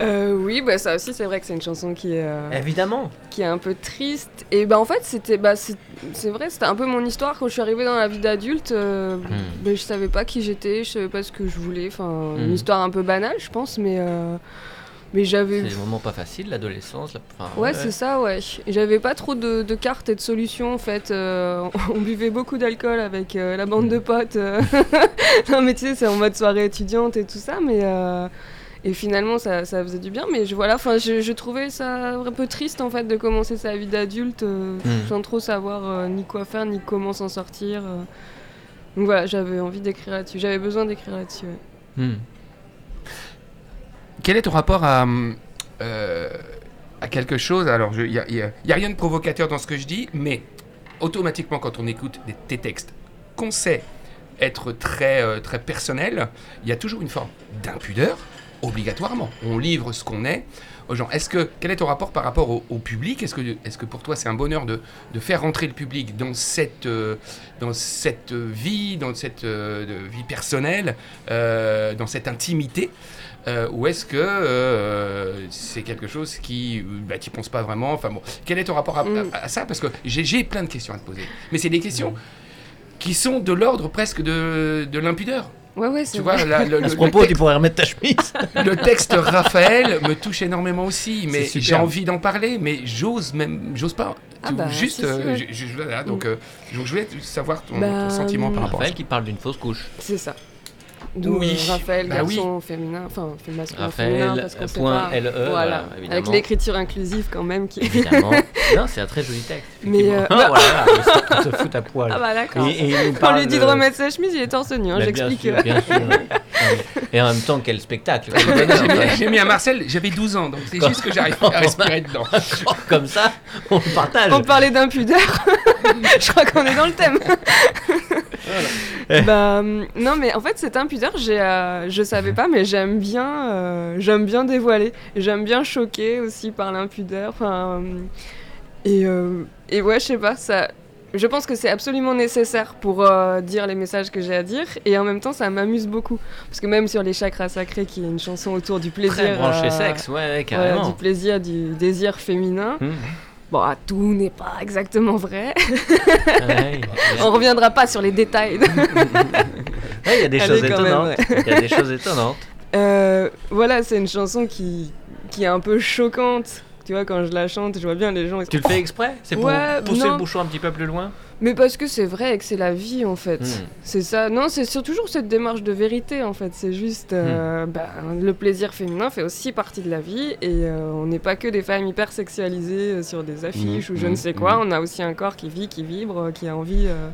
Euh, oui, bah ça aussi, c'est vrai que c'est une chanson qui est, euh,
Évidemment.
qui est un peu triste. Et bah en fait, c'était, bah c'est c'est vrai, c'était un peu mon histoire quand je suis arrivée dans la vie d'adulte. euh,
Hmm.
bah, je savais pas qui j'étais, je savais pas ce que je voulais. Enfin,
Hmm.
une histoire un peu banale, je pense, mais euh, mais j'avais.
C'est des moments pas faciles, l'adolescence. la- enfin,
Ouais, c'est ça, ouais. J'avais pas trop de, de cartes et de solutions en fait. Euh, on buvait beaucoup d'alcool avec euh, la bande de potes. euh. non, mais tu sais, c'est en mode soirée étudiante et tout ça, mais. Et finalement, ça, ça faisait du bien, mais je, voilà, enfin, je, je trouvais ça un peu triste en fait de commencer sa vie d'adulte
Mm.
sans trop savoir ni quoi faire ni comment s'en sortir. Donc voilà, j'avais envie d'écrire là-dessus, j'avais besoin d'écrire là-dessus. ouais.
Hmm.
Quel est ton rapport à, euh, quelque chose? Alors, il n'y a, rien de provocateur dans ce que je dis, mais automatiquement, quand on écoute des, tes textes, qu'on sait être très, euh, très personnel, il y a toujours une forme d'impudeur, obligatoirement. On livre ce qu'on est aux gens. Est-ce que, quel est ton rapport par rapport au, public? Est-ce que, est que pour toi, c'est un bonheur de, de faire rentrer le public dans cette, euh, dans cette vie, dans cette euh, vie personnelle, dans cette intimité? Euh, ou est-ce que euh, c'est quelque chose qui, bah, tu penses pas vraiment? Enfin bon, quel est ton rapport à,
Mm.
à- à ça? Parce que j'ai plein de questions à te poser, mais c'est des questions qui sont de l'ordre presque de, de l'impudeur.
Ouais, ouais, c'est
Tu
vrai.
vois, la- le,
À ce
le
propos,
texte-
tu pourrais remettre ta chemise.
le texte Raphaël me touche énormément aussi, mais j'ai envie d'en parler, mais j'ose même, j'ose pas.
Ah bah,
juste, euh, je- je- voilà, donc, euh, donc je voulais savoir ton,
Bah,
ton sentiment par rapport à
Raphaël
ça.
qui parle d'une fausse couche.
C'est ça. D'où
Oui.
Raphaël,
Bah
garçon féminin, enfin masculin
Raphaël,
féminin parce qu'on sait pas.
LE,
voilà,
voilà,
avec l'écriture inclusive quand même qui.
Évidemment. non, c'est un très joli texte.
Mais, euh,
Ah, voilà, il se fout à poil.
Ah bah d'accord.
Et- et
Quand on
parle
lui dit de remettre sa chemise, il est torse nu, hein,
Bah, bien
j'explique.
sûr, bien sûr. Et en même temps, quel spectacle.
J'ai mis- un Marcel, j'avais 12 ans, donc c'est juste que j'arrive à respirer dedans.
Comme ça, on le partage.
On parlait d'impudeur. je crois qu'on est dans le thème. Bah, hum, non, mais en fait, cette impudeur, j'ai, euh, je savais pas, mais j'aime bien, euh, j'aime bien dévoiler. J'aime bien choquer aussi par l'impudeur. Enfin, hum, et, euh, et ouais, je sais pas, ça. Je pense que c'est absolument nécessaire pour euh, dire les messages que j'ai à dire et en même temps ça m'amuse beaucoup parce que même sur les chakras sacrés qui est une chanson autour du plaisir
Très branché
euh,
sexe, ouais, ouais,
voilà,
carrément.
du plaisir du désir féminin
Hmm.
Bon, ah, tout n'est pas exactement vrai.
Ouais.
On reviendra pas sur les détails.
Ouais, il y a des
Elle
choses étonnantes. Il y a des choses étonnantes.
Euh, voilà, c'est une chanson qui, qui est un peu choquante. Tu vois, quand je la chante, je vois bien les gens. ils
Tu le fais exprès? C'est pour
Ouais,
pousser
non.
le bouchon un petit peu plus loin?
Mais parce que c'est vrai et que c'est la vie en fait.
Hmm.
C'est ça. Non, c'est toujours cette démarche de vérité en fait. C'est juste. euh,
Hmm.
ben, le plaisir féminin fait aussi partie de la vie et euh, on n'est pas que des femmes hyper sexualisées euh, sur des affiches
Hmm,
ou je ne sais quoi. On a aussi un corps qui vit, qui vibre, qui a envie. euh,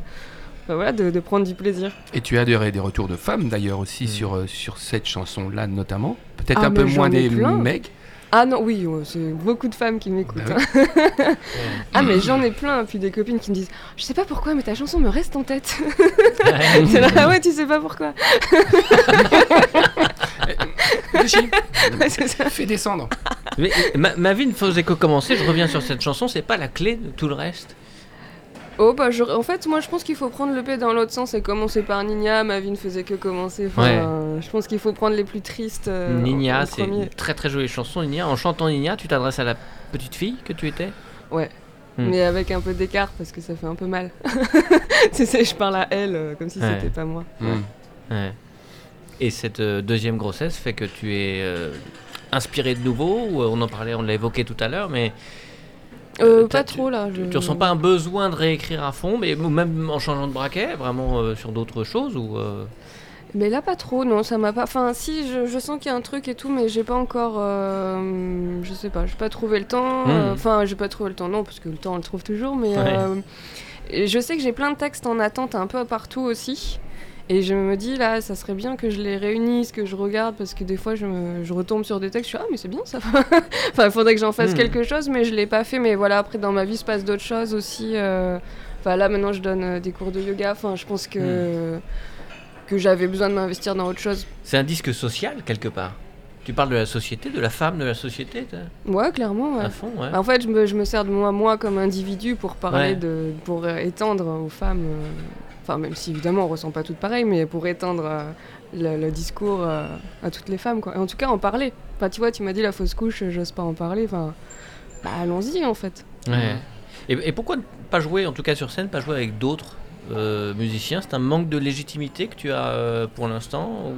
ben voilà, de, de prendre du plaisir.
Et tu as des, des retours de femmes d'ailleurs aussi sur, sur cette chanson-là notamment. Peut-être
Ah,
un peu moins des
plein.
mecs.
Ah non, oui, ouais, c'est beaucoup de femmes qui m'écoutent.
Bah
hein. ah mais j'en ai plein, puis des copines qui me disent Je sais pas pourquoi, mais ta chanson me reste en tête. c'est là, ah ouais, tu sais pas pourquoi. Ouais, c'est ça.
fais descendre.
Mais, ma, ma vie ne faisait que commencer, je reviens sur cette chanson, c'est pas la clé de tout le reste?
Oh bah je- en fait moi je pense qu'il faut prendre le P dans l'autre sens et commencer par Nina, ma vie ne faisait que commencer. Enfin,
Ouais.
euh, je pense qu'il faut prendre les plus tristes. euh,
Nina, c'est une très très jolie chanson. Nina, en chantant Nina, tu t'adresses à la petite fille que tu étais?
Ouais.
Hmm.
Mais avec un peu d'écart parce que ça fait un peu mal. tu sais, je parle à elle euh, comme si
Ouais.
c'était pas moi.
Mm.
Ouais. Et cette euh, deuxième grossesse fait que tu es inspiré de nouveau, ou on en parlait, on l'a évoqué tout à l'heure, mais
Euh,
t'as-
pas trop là. Je...
tu ressens pas un besoin de réécrire à fond, mais même en changeant de braquet, vraiment euh, sur d'autres choses ou euh,
Mais là, pas trop, non, ça m'a pas. Enfin, si, je, je sens qu'il y a un truc et tout, mais j'ai pas encore. euh, je sais pas, j'ai pas trouvé le temps. Euh, Enfin, j'ai pas trouvé le temps, non, parce que le temps, on le trouve toujours, mais.
Ouais.
euh, je sais que j'ai plein de textes en attente un peu partout aussi. Et je me dis, là, ça serait bien que je les réunisse, que je regarde, parce que des fois, je, me- je retombe sur des textes, je suis, ah, mais c'est bien ça. enfin, il faudrait que j'en fasse
Hmm.
quelque chose, mais je l'ai pas fait. Mais voilà, après, dans ma vie, se passe d'autres choses aussi. euh, Enfin, là, maintenant, je donne euh, des cours de yoga. Enfin, je pense que. que j'avais besoin de m'investir dans autre chose.
c'est un disque social quelque part. Tu parles de la société, de la femme de la société,
Ouais, clairement, ouais.
à fond, ouais.
En fait, je me, je me sers de moi, moi comme individu pour parler
Ouais.
de, pour étendre aux femmes, euh, enfin même si évidemment on ressent pas toutes pareil, mais pour étendre euh, le, discours euh, à toutes les femmes, quoi. Et en tout cas, en parler. Enfin, tu vois, tu m'as dit la fausse couche, j'ose pas en parler. Enfin, bah allons-y en fait.
Ouais. Et, et pourquoi pas jouer, en tout cas sur scène, pas jouer avec d'autres euh, musiciens? C'est un manque de légitimité que tu as pour l'instant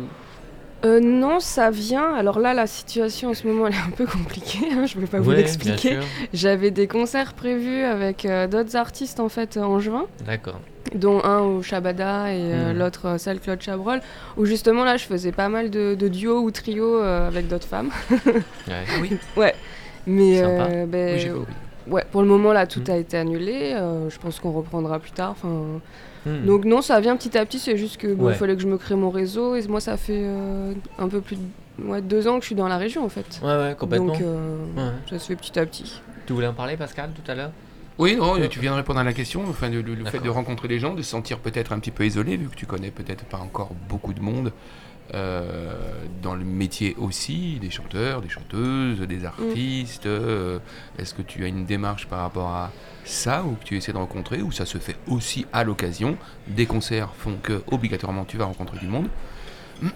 Euh, non, ça vient. Alors là, la situation en ce moment, elle est un peu compliquée. hein, je vais pas vous
Ouais,
l'expliquer. J'avais des concerts prévus avec euh, d'autres artistes en fait en juin.
D'accord.
dont un au Shabada et euh,
Mhm.
l'autre euh, salle Claude Chabrol, où justement là je faisais pas mal de, de duos ou trios euh, avec d'autres femmes.
Ouais.
Ah oui,
Mais
Sympa.
euh, ben,
oui j'ai compris.
ouais, pour le moment là tout
Mhm.
a été annulé. euh, je pense qu'on reprendra plus tard. Enfin,
Hmm.
donc non, ça vient petit à petit. C'est juste que bon,
Ouais.
il fallait que je me crée mon réseau et moi ça fait euh, un peu plus de ouais, deux ans que je suis dans la région en fait.
Ouais, ouais, complètement.
Donc euh,
Ouais.
ça se fait petit à petit.
Tu voulais en parler, Pascal, tout à l'heure?
Oui, non, tu viens de répondre à la question. Enfin, le, fait de rencontrer des gens, de se sentir peut-être un petit peu isolé, vu que tu connais peut-être pas encore beaucoup de monde euh, dans le métier aussi, des chanteurs, des chanteuses, des artistes. euh, Est-ce que tu as une démarche par rapport à ça, ou que tu essaies de rencontrer, ou ça se fait aussi à l'occasion? Des concerts font que obligatoirement tu vas rencontrer du monde.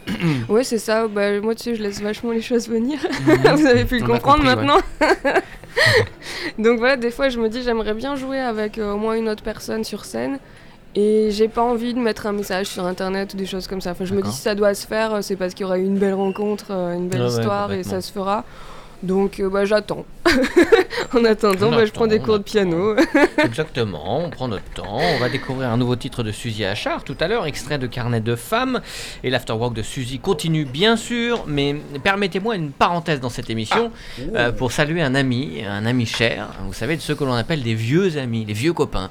Ouais, c'est ça. Bah, moi, tu sais, je laisse vachement les choses venir.
Mhm.
Vous avez pu le
On
comprendre
compris, ouais.
maintenant. Donc voilà, des fois, je me dis, j'aimerais bien jouer avec euh, au moins une autre personne sur scène. Et j'ai pas envie de mettre un message sur internet ou des choses comme ça. Enfin, je me dis, si ça doit se faire, euh, c'est parce qu'il y aura eu une belle rencontre, euh, une belle
ouais,
histoire et ça se fera. Donc, euh, bah, j'attends. en attendant,
On
bah, je prends des cours de piano.
Exactement, on prend notre temps. On va découvrir un nouveau titre de Suzy Achard tout à l'heure, extrait de Carnet de femmes. Et l'afterwork de Suzy continue bien sûr, mais permettez-moi une parenthèse dans cette émission euh, pour saluer un ami, un ami cher. Vous savez, de ceux que l'on appelle des vieux amis, des vieux copains.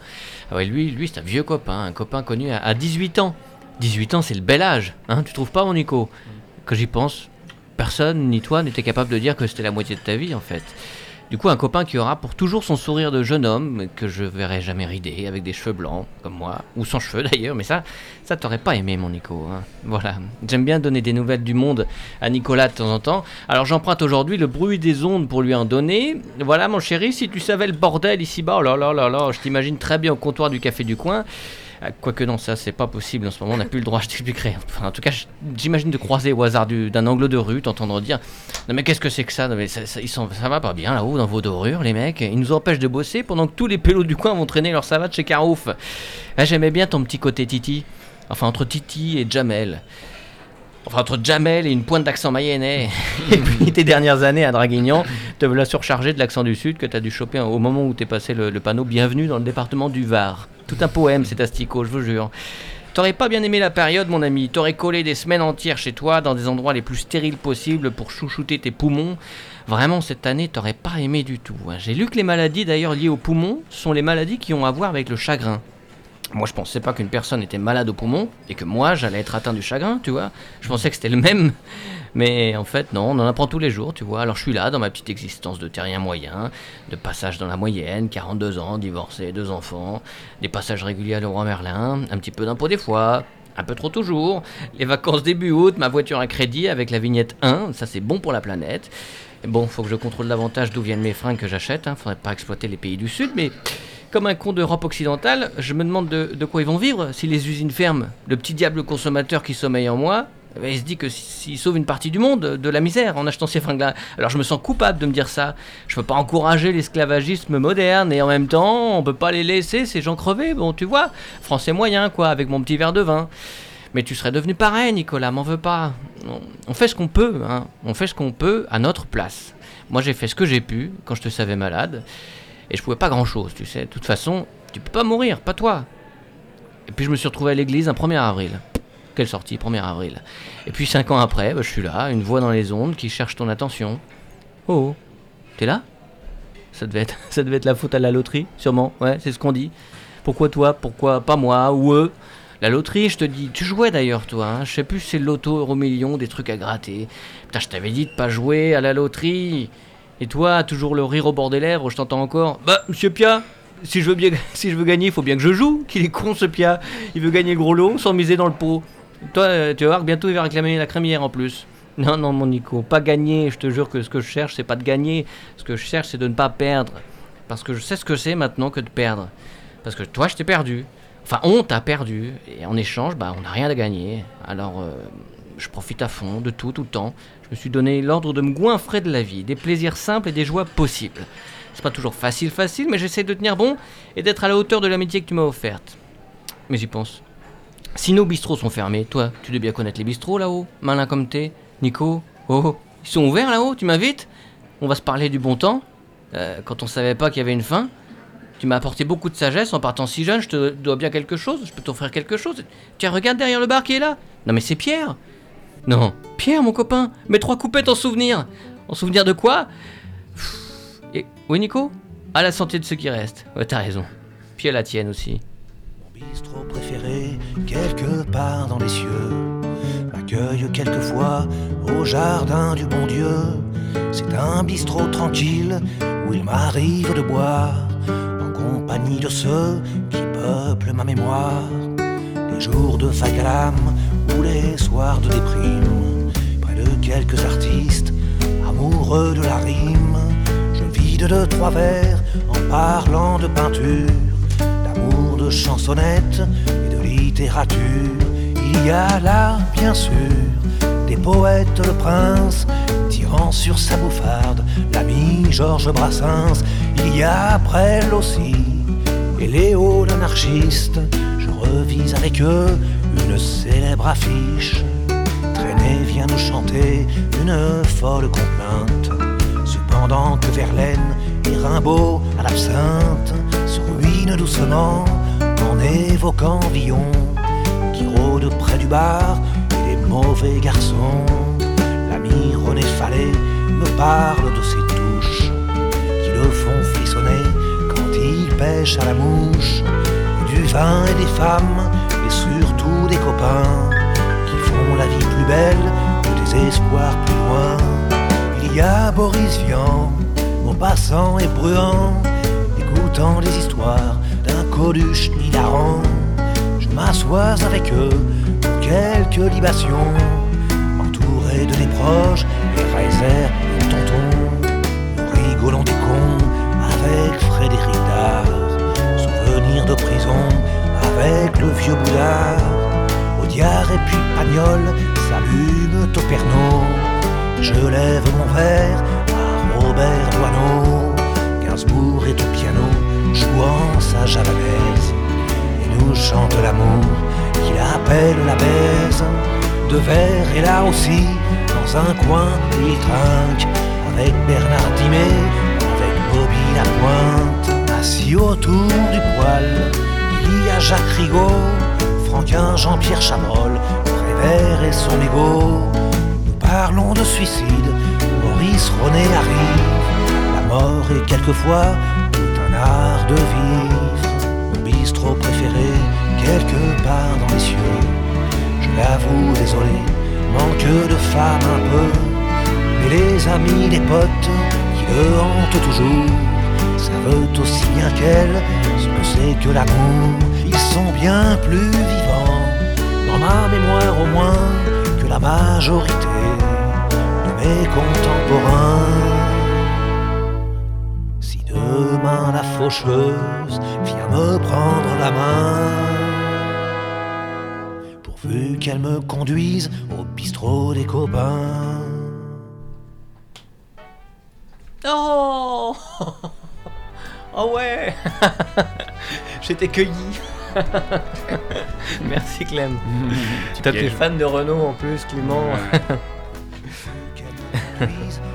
Ah ouais, lui, lui c'est un vieux copain, un copain connu à, à 18 ans. 18 ans, c'est le bel âge, hein, tu trouves pas, mon Nico Que j'y pense, personne, ni toi, n'était capable de dire que c'était la moitié de ta vie, en fait. Du coup, un copain qui aura pour toujours son sourire de jeune homme, que je verrai jamais rider, avec des cheveux blancs, comme moi, ou sans cheveux d'ailleurs, mais ça, ça t'aurais pas aimé, mon Nico. hein. Voilà. J'aime bien donner des nouvelles du monde à Nicolas de temps en temps. Alors j'emprunte aujourd'hui le bruit des ondes pour lui en donner. Voilà, mon chéri, si tu savais le bordel ici-bas, oh là là là là, je t'imagine très bien au comptoir du café du coin. Ah, Quoique non, ça c'est pas possible en ce moment, on n'a plus le droit, t'expliquerai. Enfin, en tout cas, j'imagine de croiser au hasard du- d'un angle de rue, t'entendre dire Non mais qu'est-ce que c'est que ça, Non, mais ça, va pas bien là-haut dans vos dorures, les mecs. Ils nous empêchent de bosser pendant que tous les pélos du coin vont traîner leur savate chez Carouf. Ah, J'aimais bien ton petit côté Titi. Enfin, entre Titi et Jamel. Enfin, entre Jamel et une pointe d'accent mayennais. et puis tes dernières années à Draguignan, te voilà surchargé de l'accent du Sud que t'as dû choper au moment où t'es passé le, le panneau Bienvenue dans le département du Var. Tout un poème, cet asticot, je vous jure. T'aurais pas bien aimé la période, mon ami. T'aurais collé des semaines entières chez toi, dans des endroits les plus stériles possibles pour chouchouter tes poumons. Vraiment, cette année, t'aurais pas aimé du tout. hein. J'ai lu que les maladies, d'ailleurs, liées aux poumons, sont les maladies qui ont à voir avec le chagrin. Moi, je pensais pas qu'une personne était malade au poumon et que moi, j'allais être atteint du chagrin, tu vois. Je pensais que c'était le même. Mais en fait, non, on en apprend tous les jours, tu vois. Alors, je suis là, dans ma petite existence de terrien moyen, de passage dans la moyenne, 42 ans, divorcé, deux enfants, des passages réguliers à Leroy Merlin, un petit peu d'impôt des fois, un peu trop toujours, les vacances début août, ma voiture à crédit avec la vignette 1, ça c'est bon pour la planète. Bon, faut que je contrôle davantage d'où viennent mes fringues que j'achète, hein. faudrait pas exploiter les pays du Sud, mais comme un con d'Europe occidentale, je me demande de, quoi ils vont vivre si les usines ferment. Le petit diable consommateur qui sommeille en moi, eh ben, il se dit que s'il sauve une partie du monde de la misère en achetant ces fringues-là. Alors je me sens coupable de me dire ça. Je peux pas encourager l'esclavagisme moderne et en même temps, on peut pas les laisser ces gens crever. Bon, tu vois, français moyen quoi, avec mon petit verre de vin. Mais tu serais devenu pareil, Nicolas, m'en veux pas. On fait ce qu'on peut, hein. On fait ce qu'on peut à notre place. Moi, j'ai fait ce que j'ai pu quand je te savais malade. Et je pouvais pas grand chose, tu sais. De toute façon, tu peux pas mourir, pas toi. Et puis je me suis retrouvé à l'église un 1er avril. Quelle sortie, 1er avril. Et puis cinq ans après, bah, je suis là, une voix dans les ondes qui cherche ton attention. Oh, t'es là? Ça devait, être, ça devait être la faute à la loterie, sûrement. Ouais, c'est ce qu'on dit. Pourquoi toi? Pourquoi pas moi Ou eux? La loterie, je te dis. Tu jouais d'ailleurs, toi. Hein je sais plus c'est le loto, euro million, des trucs à gratter. Putain, je t'avais dit de pas jouer à la loterie. Et toi, toujours le rire au bord des lèvres, je t'entends encore. Bah, monsieur Pia, si je veux gagner, il faut bien que je joue. Qu'il est con ce Pia. Il veut gagner gros lot sans miser dans le pot. Toi, euh, tu vas voir bientôt il va réclamer la crémière en plus. Non, non, mon Nico, pas gagner. Je te jure que ce que je cherche, c'est pas de gagner. Ce que je cherche, c'est de ne pas perdre. Parce que je sais ce que c'est maintenant que de perdre. Parce que toi, je t'ai perdu. Enfin, on t'a perdu. Et en échange, bah, on n'a rien à gagner. Alors, euh, je profite à fond de tout, tout le temps. Je me suis donné l'ordre de me goinfrer de la vie, des plaisirs simples et des joies possibles. C'est pas toujours facile, facile, mais j'essaie de tenir bon et d'être à la hauteur de l'amitié que tu m'as offerte. Mais j'y pense. Si nos bistrots sont fermés, toi, tu dois bien connaître les bistrots là-haut, malin comme t'es. Nico, oh, ils sont ouverts là-haut, tu m'invites On va se parler du bon temps Euh, Quand on savait pas qu'il y avait une fin Tu m'as apporté beaucoup de sagesse en partant si jeune, je te dois bien quelque chose, je peux t'offrir quelque chose. Tiens, regarde derrière le bar qui est là Non mais c'est Pierre Non, Pierre mon copain, mets trois coupettes en souvenir En souvenir de quoi? Et, Oui Nico? À la santé de ceux qui restent. Ouais, t'as raison. Puis à la tienne aussi.
Mon bistrot préféré, quelque part dans les cieux, m'accueille quelquefois au jardin du bon Dieu. C'est un bistrot tranquille où il m'arrive de boire en compagnie de ceux qui peuplent ma mémoire. Les jours de l'âme ou les soirs de déprime, près de quelques artistes amoureux de la rime, je vide de trois verres en parlant de peinture d'amour, de chansonnettes et de littérature. Il y a là, bien sûr, des poètes, le prince, tirant sur sa bouffarde l'ami Georges Brassens. Il y a Brel aussi, et Léo l'anarchiste. Je revise avec eux une célèbre affiche. Traîné vient nous chanter une folle complainte. Cependant que Verlaine et Rimbaud à l'absinthe se ruinent doucement en évoquant Villon qui rôde près du bar et des mauvais garçons. L'ami René Fallet me parle de ses touches qui le font frissonner quand il pêche à la mouche, du vin et des femmes et surtout des copains qui font la vie plus belle, le désespoir plus loin. Il y a Boris Vian, Maupassant et Bruant, écoutant les histoires d'un Coluche hilarant. Je m'assois avec eux pour quelques libations, entouré de mes proches, et Reiser et tonton. Nous rigolons des cons avec Frédéric Dard, souvenir de prison avec le vieux boudard. Audiard et puis Pagnol s'allument au Pernod. Je lève mon verre à Robert Doisneau. Gainsbourg est au piano, jouant sa javanaise. Et nous chante l'amour qu'il appelle la baise. De verre et là aussi, dans un coin, il trinque avec Bernard Dimet, avec Bobby Lapointe. Assis autour du poêle, a Jacques Rigaud, Franquin, Jean-Pierre Chabrol, Prévert et son égo. Nous parlons de suicide, Maurice René arrive. La mort est quelquefois tout un art de vivre. Mon bistrot préféré, quelque part dans les cieux. Je l'avoue, désolé, manque de femme un peu. Mais les amis, les potes qui le hantent toujours savent aussi bien qu'elle ce que c'est que l'amour. Ils sont bien plus vivants, dans ma mémoire au moins, que la majorité de mes contemporains. Si demain la faucheuse vient me prendre la main, pourvu qu'elle me conduise au bistrot des copains.
Oh Oh ouais J'étais cueilli. Merci Clem. Toi t'es fan de Renault en plus, Clément.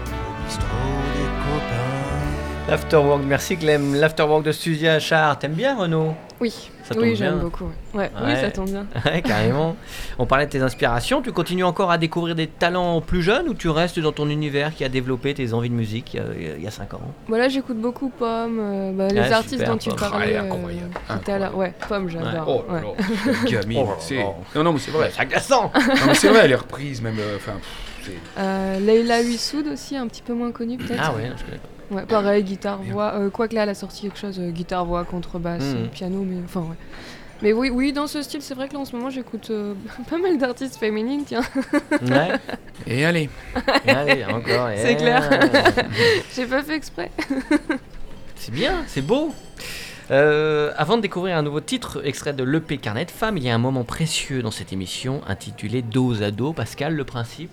L'Afterwork, merci Clem. L'Afterwork de Suzy Achard. T'aimes bien Renault
Oui,
Ça tombe
oui, j'aime beaucoup. Ouais,
Ouais.
oui, ça tombe bien.
Ouais, carrément. On parlait de tes inspirations. Tu continues encore à découvrir des talents plus jeunes ou tu restes dans ton univers qui a développé tes envies de musique il y a- il y a 5 ans?
Voilà, j'écoute beaucoup Pomme, euh, bah, les artistes
super,
dont tu
Pomme.
parlais
Ouais,
euh. Ouais, Pomme, j'adore.
Oh
Oh
c'est-
là.
Non, non, mais c'est vrai.
C'est agaçant
Non, mais c'est vrai, les reprises, même. euh,
Euh, Leila Huissoud aussi, un petit peu moins connue peut-être?
Ah ouais, je connais pas.
Ouais, pareil, guitare, voix. Euh, Quoique là, elle a sorti quelque chose, euh, guitare, voix, contrebasse,
Mhm.
piano, mais enfin ouais. Mais oui, oui, dans ce style, c'est vrai que là en ce moment j'écoute euh, pas mal d'artistes féminines, tiens.
Ouais,
Et allez,
allez, encore.
C'est
eh.
clair. J'ai pas fait exprès.
C'est bien, c'est beau. Euh, avant de découvrir un nouveau titre extrait de l'EP Carnet de Femmes, il y a un moment précieux dans cette émission intitulé Dos à dos. Pascal, le principe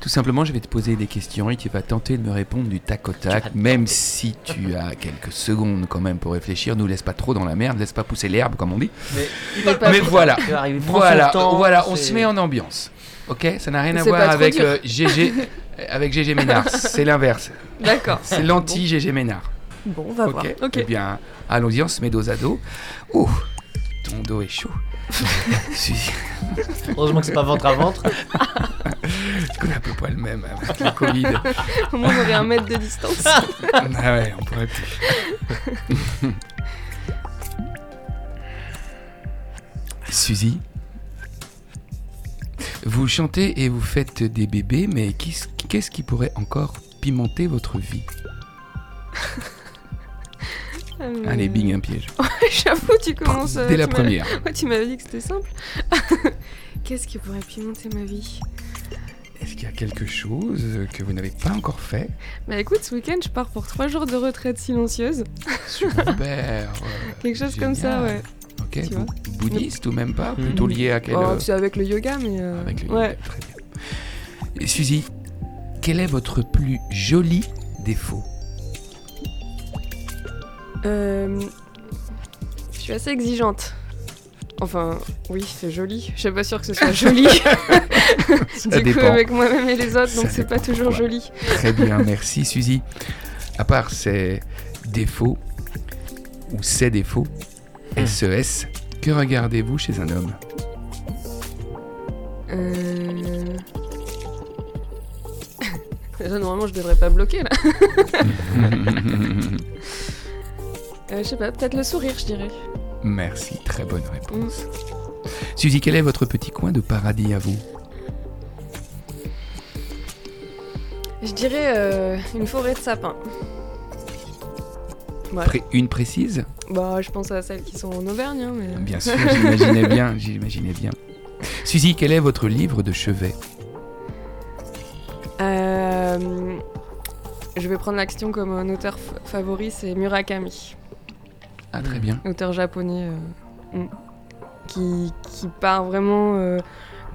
Tout simplement, je vais te poser des questions et tu vas tenter de me répondre du tac au tac, même si tu as quelques secondes quand même pour réfléchir. Nous laisse pas trop dans la merde, laisse pas pousser l'herbe, comme on dit.
Mais,
pas
Mais
trop.
voilà, voilà,
temps,
voilà, on se met en ambiance. Ok, ça n'a rien à voir avec euh, GG, euh, avec GG Ménard. C'est l'inverse.
D'accord.
C'est l'anti GG Ménard.
Bon, on va voir.
Ok.
Ok.
Eh bien, allons-y, on se met dos à dos. Ouh, ton dos est chaud. Suzy,
Heureusement que c'est pas ventre à ventre.
Parce qu'on est à peu près le même avec le Covid.
Au moins, on aurait un mètre de distance.
ah ouais, on pourrait plus. Suzy, vous chantez et vous faites des bébés, mais qu'est-ce qui pourrait encore pimenter votre vie?
Euh,
Allez, bing, un piège.
J'avoue, tu commences. euh,
Dès la
tu
première.
Ouais, tu m'avais dit que c'était simple. Qu'est-ce qui pourrait pimenter ma vie?
Est-ce qu'il y a quelque chose que vous n'avez pas encore fait?
Bah écoute, ce week-end, je pars pour trois jours de retraite silencieuse.
Super
Quelque chose comme ça, ouais.
Ok,
Tu
bou- bouddhiste ou même pas? Plutôt
Mhm.
lié à quel...
Oh,
euh,
c'est avec le yoga, mais. euh,
Avec le
ouais.
Très bien. Et Suzy, quel est votre plus joli défaut?
Euh, Je suis assez exigeante. Enfin, oui, c'est joli. Je suis pas sûre que ce soit joli. du coup, avec moi-même et les autres, donc c'est pas toujours joli.
Très bien, merci Suzy. À part ces défauts ou ces défauts, SES, que regardez-vous chez un homme?
Euh... Déjà, normalement, je devrais pas bloquer là. Euh, je sais pas, peut-être le sourire, je dirais.
Merci, très bonne réponse. Suzy, quel est votre petit coin de paradis à vous?
Je dirais euh, une forêt de sapins. Ouais.
Pré- Une précise?
Bah, je pense à celles qui sont en Auvergne, hein, mais...
Bien sûr, j'imaginais bien, j'imaginais bien. Suzy, quel est votre livre de chevet?
Euh, je vais prendre l'action comme un auteur favori, c'est Murakami,
Ah, très bien.
auteur japonais euh, mm, qui, qui part vraiment, euh,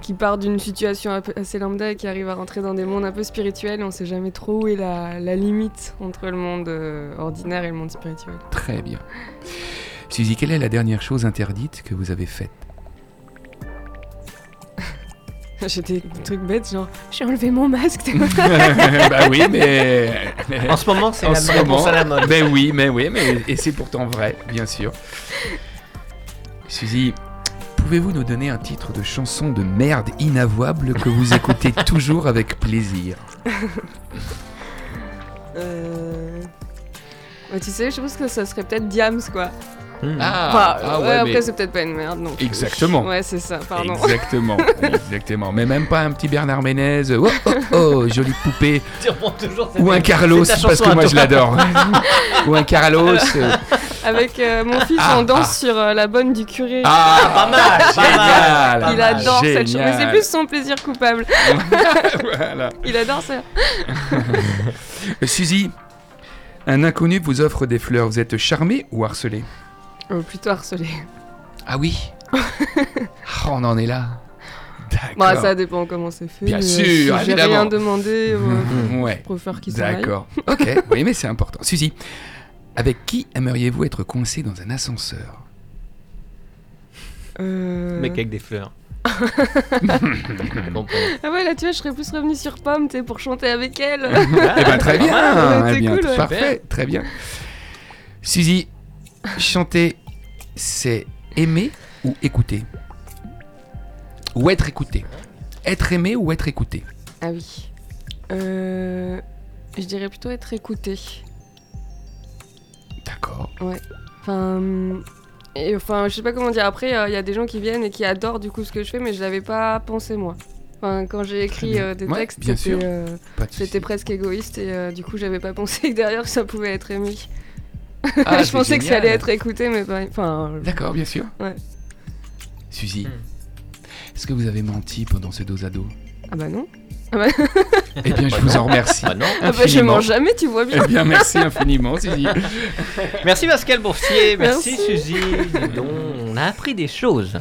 qui part d'une situation assez lambda et qui arrive à rentrer dans des mondes un peu spirituels. Et on sait jamais trop où est la, la limite entre le monde euh, ordinaire et le monde spirituel.
Très bien. Suzy, quelle est la dernière chose interdite que vous avez faite?
J'ai des trucs bêtes, genre j'ai enlevé mon masque. tu vois.
Bah oui, mais...
En ce moment, c'est la
ce moment,
à la mode.
Ben oui, mais oui, mais et c'est pourtant vrai, bien sûr. Suzy, pouvez-vous nous donner un titre de chanson de merde inavouable que vous écoutez toujours avec plaisir?
Euh, ouais, tu sais, je pense que ça serait peut-être Diams quoi.
Hmm.
Ah,
Enfin,
ah
ouais,
ouais,
après
mais-
c'est peut-être pas une merde non. plus.
Exactement.
Ouais, c'est ça, pardon.
Exactement, exactement. Mais même pas un petit Bernard Ménez, oh, oh, oh, jolie poupée,
Tu toujours
ou un Carlos, parce que moi je l'adore. ou un Carlos. euh,
Avec euh, mon fils,
Ah,
on danse sur euh, la bonne du curé.
Ah,
Pas mal, pas mal,
génial.
pas
Il
mal.
adore cette chanson, mais c'est
Génial.
plus son plaisir coupable.
voilà.
Il adore ça.
Suzy, un inconnu vous offre des fleurs, vous êtes charmé ou harcelé?
Oh, plutôt harcelé.
Ah oui Ah, On en est là. D'accord.
Bah, ça dépend comment c'est fait.
Bien
mais,
sûr,
si J'ai
évidemment.
rien demandé. euh,
Ouais,
je préfère qu'il s'en aille.
d'accord. Ok, oui, mais c'est important. Suzy, avec qui aimeriez-vous être coincé dans un ascenseur?
Euh,
Mec avec des fleurs.
Ah ouais, là, tu vois, je serais plus revenu sur Pomme, tu pour chanter avec elle.
Eh ben très bien,
Ouais,
eh bien,
cool, ouais.
parfait, très bien. Suzy, chanter, c'est aimer ou écouter Ou être écouté Être aimé ou être écouté
Ah oui. Euh, je dirais plutôt être écouté.
D'accord.
Enfin, hum, et, enfin, je sais pas comment dire. Après, il y a des gens qui viennent et qui adorent du coup ce que je fais, mais je l'avais pas pensé moi. Enfin, quand j'ai écrit euh, des
Ouais,
textes, c'était, euh,
de
presque égoïste et euh, du coup, j'avais pas pensé que derrière ça pouvait être aimé.
Ah,
je pensais que ça allait être écouté, mais pas. Enfin,
D'accord, bien sûr.
Ouais.
Suzy,
Hmm.
est-ce que vous avez menti pendant ce dos à dos
ah bah non.
Eh bien, je
Bah
vous
non.
en remercie.
Bah non.
Ah bah je mens jamais, tu vois bien.
Eh bien, merci infiniment, Suzy.
Merci Pascal Boursier, merci,
Merci.
Suzy. Donc, on a appris des choses.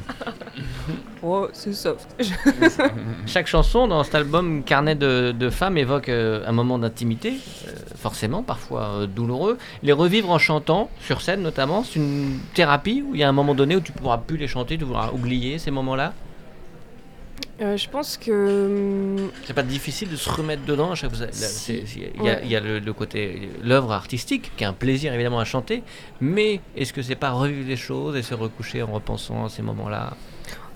Oh, c'est soft.
Chaque chanson dans cet album Carnet de, de femmes évoque euh, un moment d'intimité, euh, forcément, parfois euh, douloureux. Les revivre en chantant, sur scène notamment, c'est une thérapie où il y a un moment donné où tu pourras plus les chanter, tu pourras oublier ces moments-là?
Je pense que. hum,
C'est pas difficile de se remettre dedans à chaque fois. Il y a,
Ouais.
il y a le, le côté, l'œuvre artistique, qui est un plaisir évidemment à chanter, mais est-ce que c'est pas revivre les choses et se recoucher en repensant à ces moments-là?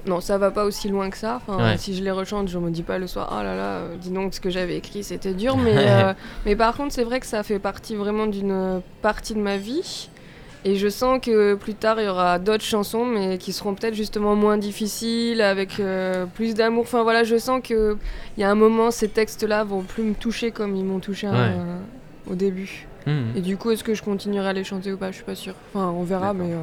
Non, ça va pas aussi loin que ça. Enfin,
Ouais.
Si je les rechante, je me dis pas le soir, oh là là, euh, dis donc ce que j'avais écrit, c'était dur. Mais, euh, mais par contre, c'est vrai que ça fait partie vraiment d'une partie de ma vie. Et je sens que plus tard, il y aura d'autres chansons, mais qui seront peut-être justement moins difficiles, avec euh, plus d'amour. Enfin voilà, je sens qu'il y a un moment, ces textes-là vont plus me toucher comme ils m'ont touché
Ouais.
euh, au début.
Hmm.
Et du coup, est-ce que je continuerai à les chanter ou pas? Je suis pas sûre. Enfin, on verra, mais.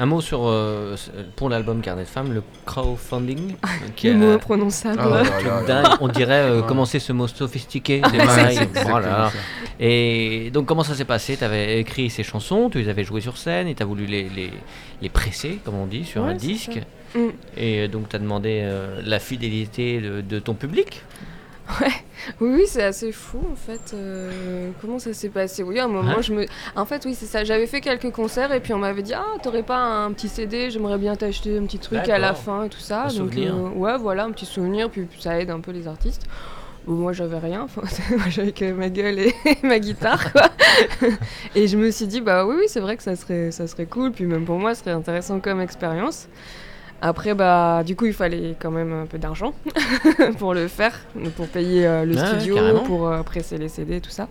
Un mot sur euh, pour l'album Carnet de femmes, le crowdfunding, qui
le
est
mot
un
imprononçable.
Oh là là là.
On dirait euh, c'est ce mot sophistiqué,
Ah,
des voilà.
ça.
Et donc comment ça s'est passé? Tu avais écrit ces chansons, tu les avais jouées sur scène et tu as voulu les, les, les presser, comme on dit, sur
Ouais,
un disque.
ça. Mm.
Et donc tu as demandé euh, la fidélité de, de ton public?
Oui, oui, c'est assez fou en fait. euh, comment ça s'est passé Oui, à un moment,
Ouais.
je me. En fait, oui, c'est ça. J'avais fait quelques concerts et puis on m'avait dit Ah, t'aurais pas un petit CD J'aimerais bien t'acheter un petit truc à la fin et tout ça.
Un
Donc,
souvenir.
euh, ouais, voilà, un petit souvenir. Puis ça aide un peu les artistes. Bon, moi, j'avais rien. Enfin, moi, j'avais que ma gueule et ma guitare, quoi. et je me suis dit Bah oui, oui, c'est vrai que ça serait, ça serait cool. Puis même pour moi, ce serait intéressant comme expérience. Après, bah, du coup, il fallait quand même un peu d'argent pour le faire, pour payer euh, le
Ouais, ouais,
studio, pour euh, presser les CD, tout ça.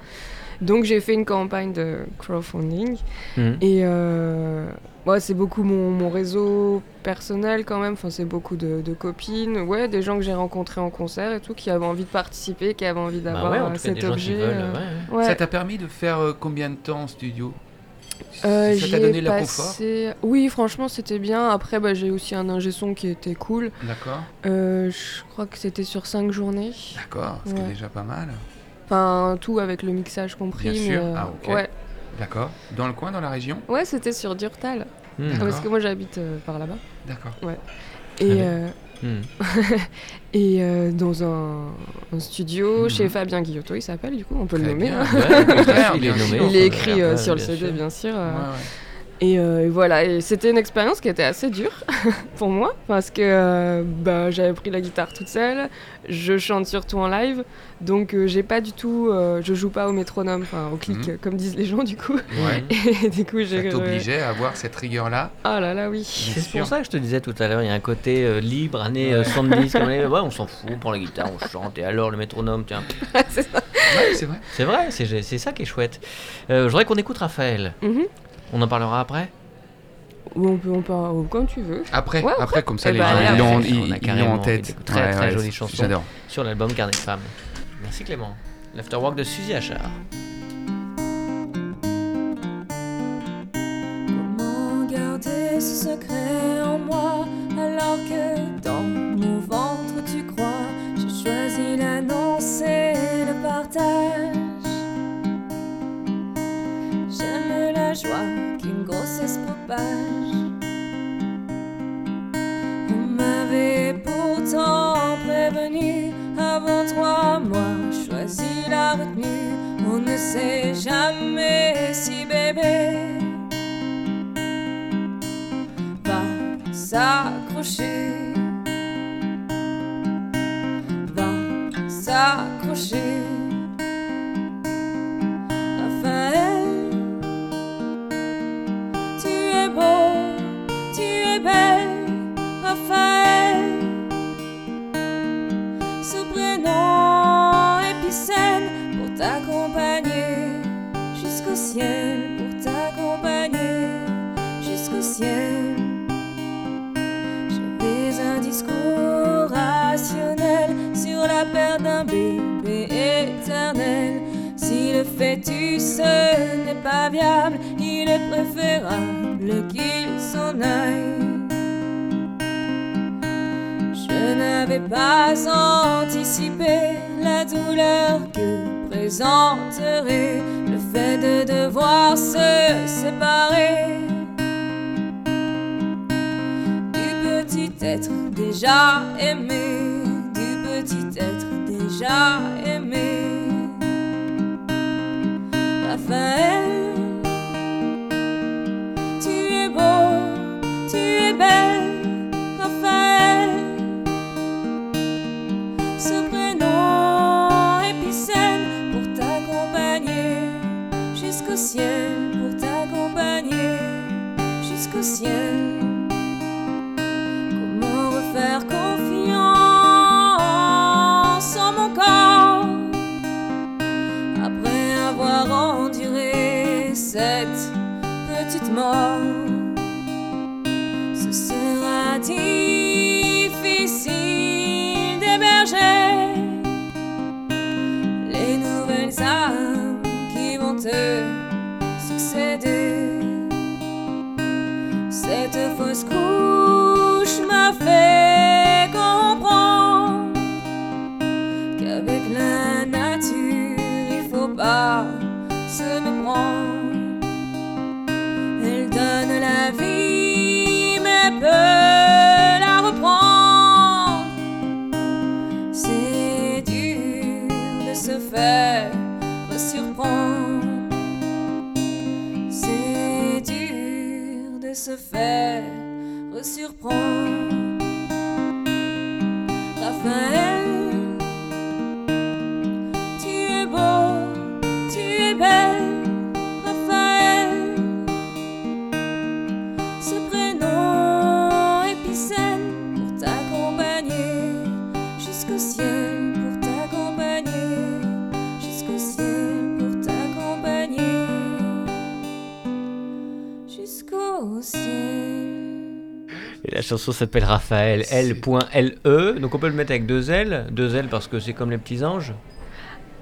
Donc j'ai fait une campagne de crowdfunding.
Mhm.
Et euh, ouais, c'est beaucoup mon, mon réseau personnel quand même. Enfin, c'est beaucoup de, de copines, ouais, des gens que j'ai rencontrés en concert et tout, qui avaient envie de participer, qui avaient envie
Bah
d'avoir
ouais, en
euh, cet objet.
veulent.
euh,
ouais, ouais.
ouais.
Ça t'a permis de faire combien de temps en studio?
Euh,
Ça t'a donné le confort
passé- Oui, franchement, c'était bien. Après, bah, j'ai aussi un ingé son qui était cool.
D'accord,
Euh, je crois que c'était sur 5 journées.
d'accord, ce qui est
Ouais.
déjà pas mal.
Enfin, tout avec le mixage compris.
Bien
mais,
sûr.
euh,
Ah, ok.
Ouais,
D'accord. Dans le coin, dans la région?
Ouais c'était sur Durtal.
Mhm.
D'accord.
Parce que moi, j'habite euh, par là-bas.
D'accord.
Et, euh,
Mhm.
et euh, dans un, un studio
Mhm.
chez Fabien Guillotto, il s'appelle, du coup, on peut
Très
le nommer. hein.
Ouais, il est nommé.
Il écrit euh, sur le CD, bien sûr. euh.
Ouais, ouais.
Et, euh, et voilà, et c'était une expérience qui était assez dure pour moi parce que euh, bah, j'avais pris la guitare toute seule, je chante surtout en live, donc euh, j'ai pas du tout, euh, je joue pas au métronome, enfin au clic
Mhm.
comme disent les gens du coup.
Ouais.
Et du coup
Ça
j'ai.
t'obligeait à avoir cette rigueur-là.
Ah là là oui.
C'est pour ça que je te disais tout à l'heure, il y a un côté euh, libre, année euh, 70, comme on est, ouais, on s'en fout, on prend la guitare, on chante, et alors le métronome, tiens.
C'est ça.
Ouais, c'est vrai.
C'est vrai, c'est ça qui est chouette. Euh, je voudrais qu'on écoute Raphaël.
Mhm.
On en parlera après
Ou on peut en parler comme tu veux.
Après,
Ouais,
après, comme ça,
Eh
les
ben,
gens l'ont
après,
ils-
on
en tête.
envie d'écouter très, très jolie chanson.
J'adore.
sur l'album Carnet de Femmes. Merci Clément. L'afterwork de Suzy Achard.
Comment garder ce secret en moi alors que dans mon ventre tu crois J'ai choisi l'annonce et le partage? J'aime la joie qu'une grossesse propage. On m'avait pourtant prévenu avant trois mois, choisi la retenue. On ne sait jamais si bébé va s'accrocher, va s'accrocher. Raphaël. Ce prénom épicène pour t'accompagner jusqu'au ciel, pour t'accompagner jusqu'au ciel. J'avais un discours rationnel sur la perte d'un bébé éternel. Si le fœtus n'est pas viable, il est préférable qu'il s'en aille. N'avais pas anticipé la douleur que présenterait le fait de devoir se séparer du petit être déjà aimé, du petit être déjà aimé. Raphaël,
chanson s'appelle Raphaël, L.LE. Donc on peut le mettre avec deux L. Deux L parce que c'est comme les petits anges.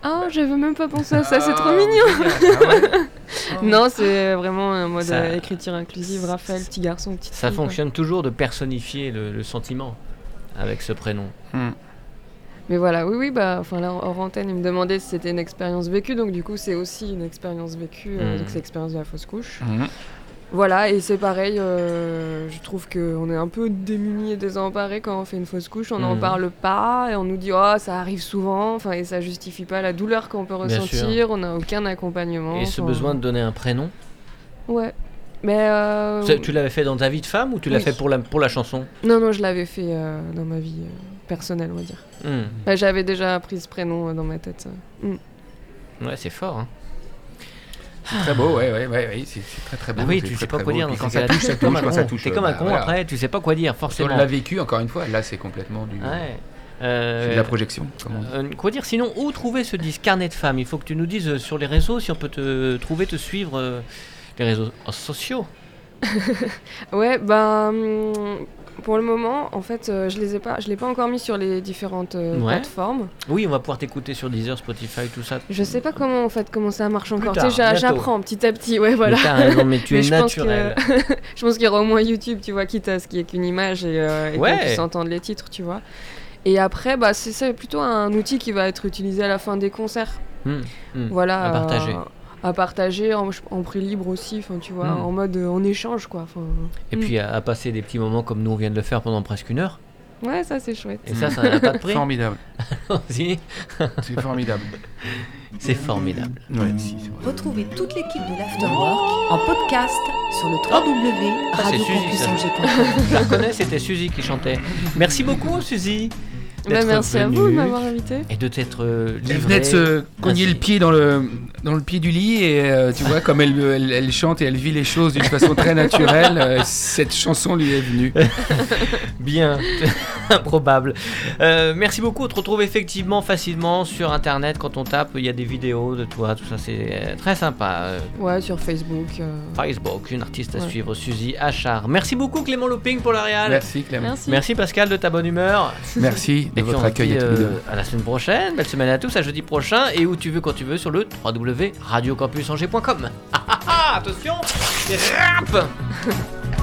Ah, j'avais même pas pensé à ça, c'est trop
Ah,
mignon. Non, c'est vraiment un mode
Ça-
euh, écriture inclusive. Raphaël, petit garçon, petite
Ça
fille, quoi.
fonctionne toujours de personnifier le, le sentiment avec ce prénom.
Hmm.
Mais voilà, oui, oui, bah, enfin là, hors antenne, il me demandait si c'était une expérience vécue, donc du coup, c'est aussi une expérience vécue, euh,
Mm.
donc c'est l'expérience de la fausse couche.
Mhm.
Voilà, et c'est pareil, euh, je trouve qu'on est un peu démunis et désemparés quand on fait une fausse couche, on n'en
Mhm.
parle pas, et on nous dit, oh, ça arrive souvent, enfin, et ça justifie pas la douleur qu'on peut
Bien
ressentir, on n'a aucun accompagnement.
Et ce
enfin,
besoin de donner un prénom,
Ouais. Mais. euh,
tu l'avais fait dans ta vie de femme ou tu l'as
Oui.
fait pour la, pour la chanson?
Non, non, je l'avais fait euh, dans ma vie personnelle, on va dire.
Hmm.
Bah, J'avais déjà pris ce prénom dans ma tête. euh. Mm.
Ouais, c'est fort. Hein.
C'est très beau, ouais, ouais, ouais, ouais, c'est très très beau.
Ah oui, tu
très,
sais pas quoi dire.
Quand ça touche, ça
T'es comme
touche,
un
quand ça
con.
touche.
T'es
euh,
comme un
bah,
con après, tu sais pas quoi dire, forcément.
l'a vécu, encore une fois, là c'est complètement du.
Ouais.
c'est
Euh,
de la projection, comme on dit.
euh, quoi dire sinon Où trouver ce disque Carnet de femmes? Il faut que tu nous dises euh, sur les réseaux si on peut te trouver, te suivre euh, les réseaux sociaux.
Ouais, bah. Pour le moment, en fait, euh, je les ai pas, je l'ai pas encore mis sur les différentes euh,
Ouais.
plateformes.
Oui, on va pouvoir t'écouter sur Deezer, Spotify, tout ça.
Je sais pas comment en fait comment ça marche encore. Tu sais, j'apprends petit à petit. Ouais, voilà.
Mais mais tu
Mais
es
je pense que-
naturel.
je pense qu'il y aura au moins YouTube, tu vois, quitte à ce qu'il y ait qu'une image et, euh, et
Ouais.
qu'on puisse entendre les titres, tu vois. Et après, bah, c'est plutôt un outil qui va être utilisé à la fin des concerts.
Hmm, hmm.
Voilà.
à partager.
À partager en, en prix libre aussi, enfin tu vois,
Mm.
en mode euh, en échange quoi. enfin,
Et puis à, à passer des petits moments comme nous on vient de le faire pendant presque une heure.
Ouais, ça c'est chouette.
Et ça, ça n'a pas de prix.
Formidable,
Si,
c'est formidable.
C'est formidable.
Ouais, si.
Retrouvez toute l'équipe de l'Afterwork en podcast sur le
Ah, c'est Suzy, ça.
www.radiocampusangers.com.
Je la reconnais, c'était Suzy qui chantait. Merci beaucoup, Suzy.
Bah, merci à vous de m'avoir invité.
Et de t'être euh,
Elle
livrée.
venait de se cogner le pied dans le, dans le pied du lit et euh, tu vois comme elle, elle, elle chante et elle vit les choses d'une façon très naturelle, euh, cette chanson lui est venue.
Bien, improbable. Euh, merci beaucoup. On te retrouve effectivement facilement sur internet quand on tape. Il y a des vidéos de toi, tout ça, c'est très sympa.
Ouais, sur Facebook. euh,
Facebook, une artiste à
Ouais.
suivre, Suzy Achard. Merci beaucoup Clément Loping pour la réal.
Merci Clément.
Merci.
Merci Pascal de ta bonne humeur.
Merci de
Et puis
votre
on se
accueil
dit,
à tous les
euh,
deux.
à la semaine prochaine. Belle semaine à tous, à jeudi prochain. Et où tu veux, quand tu veux, sur le www.radiocampusangers.com. Ah, ah, ah, attention, c'est rap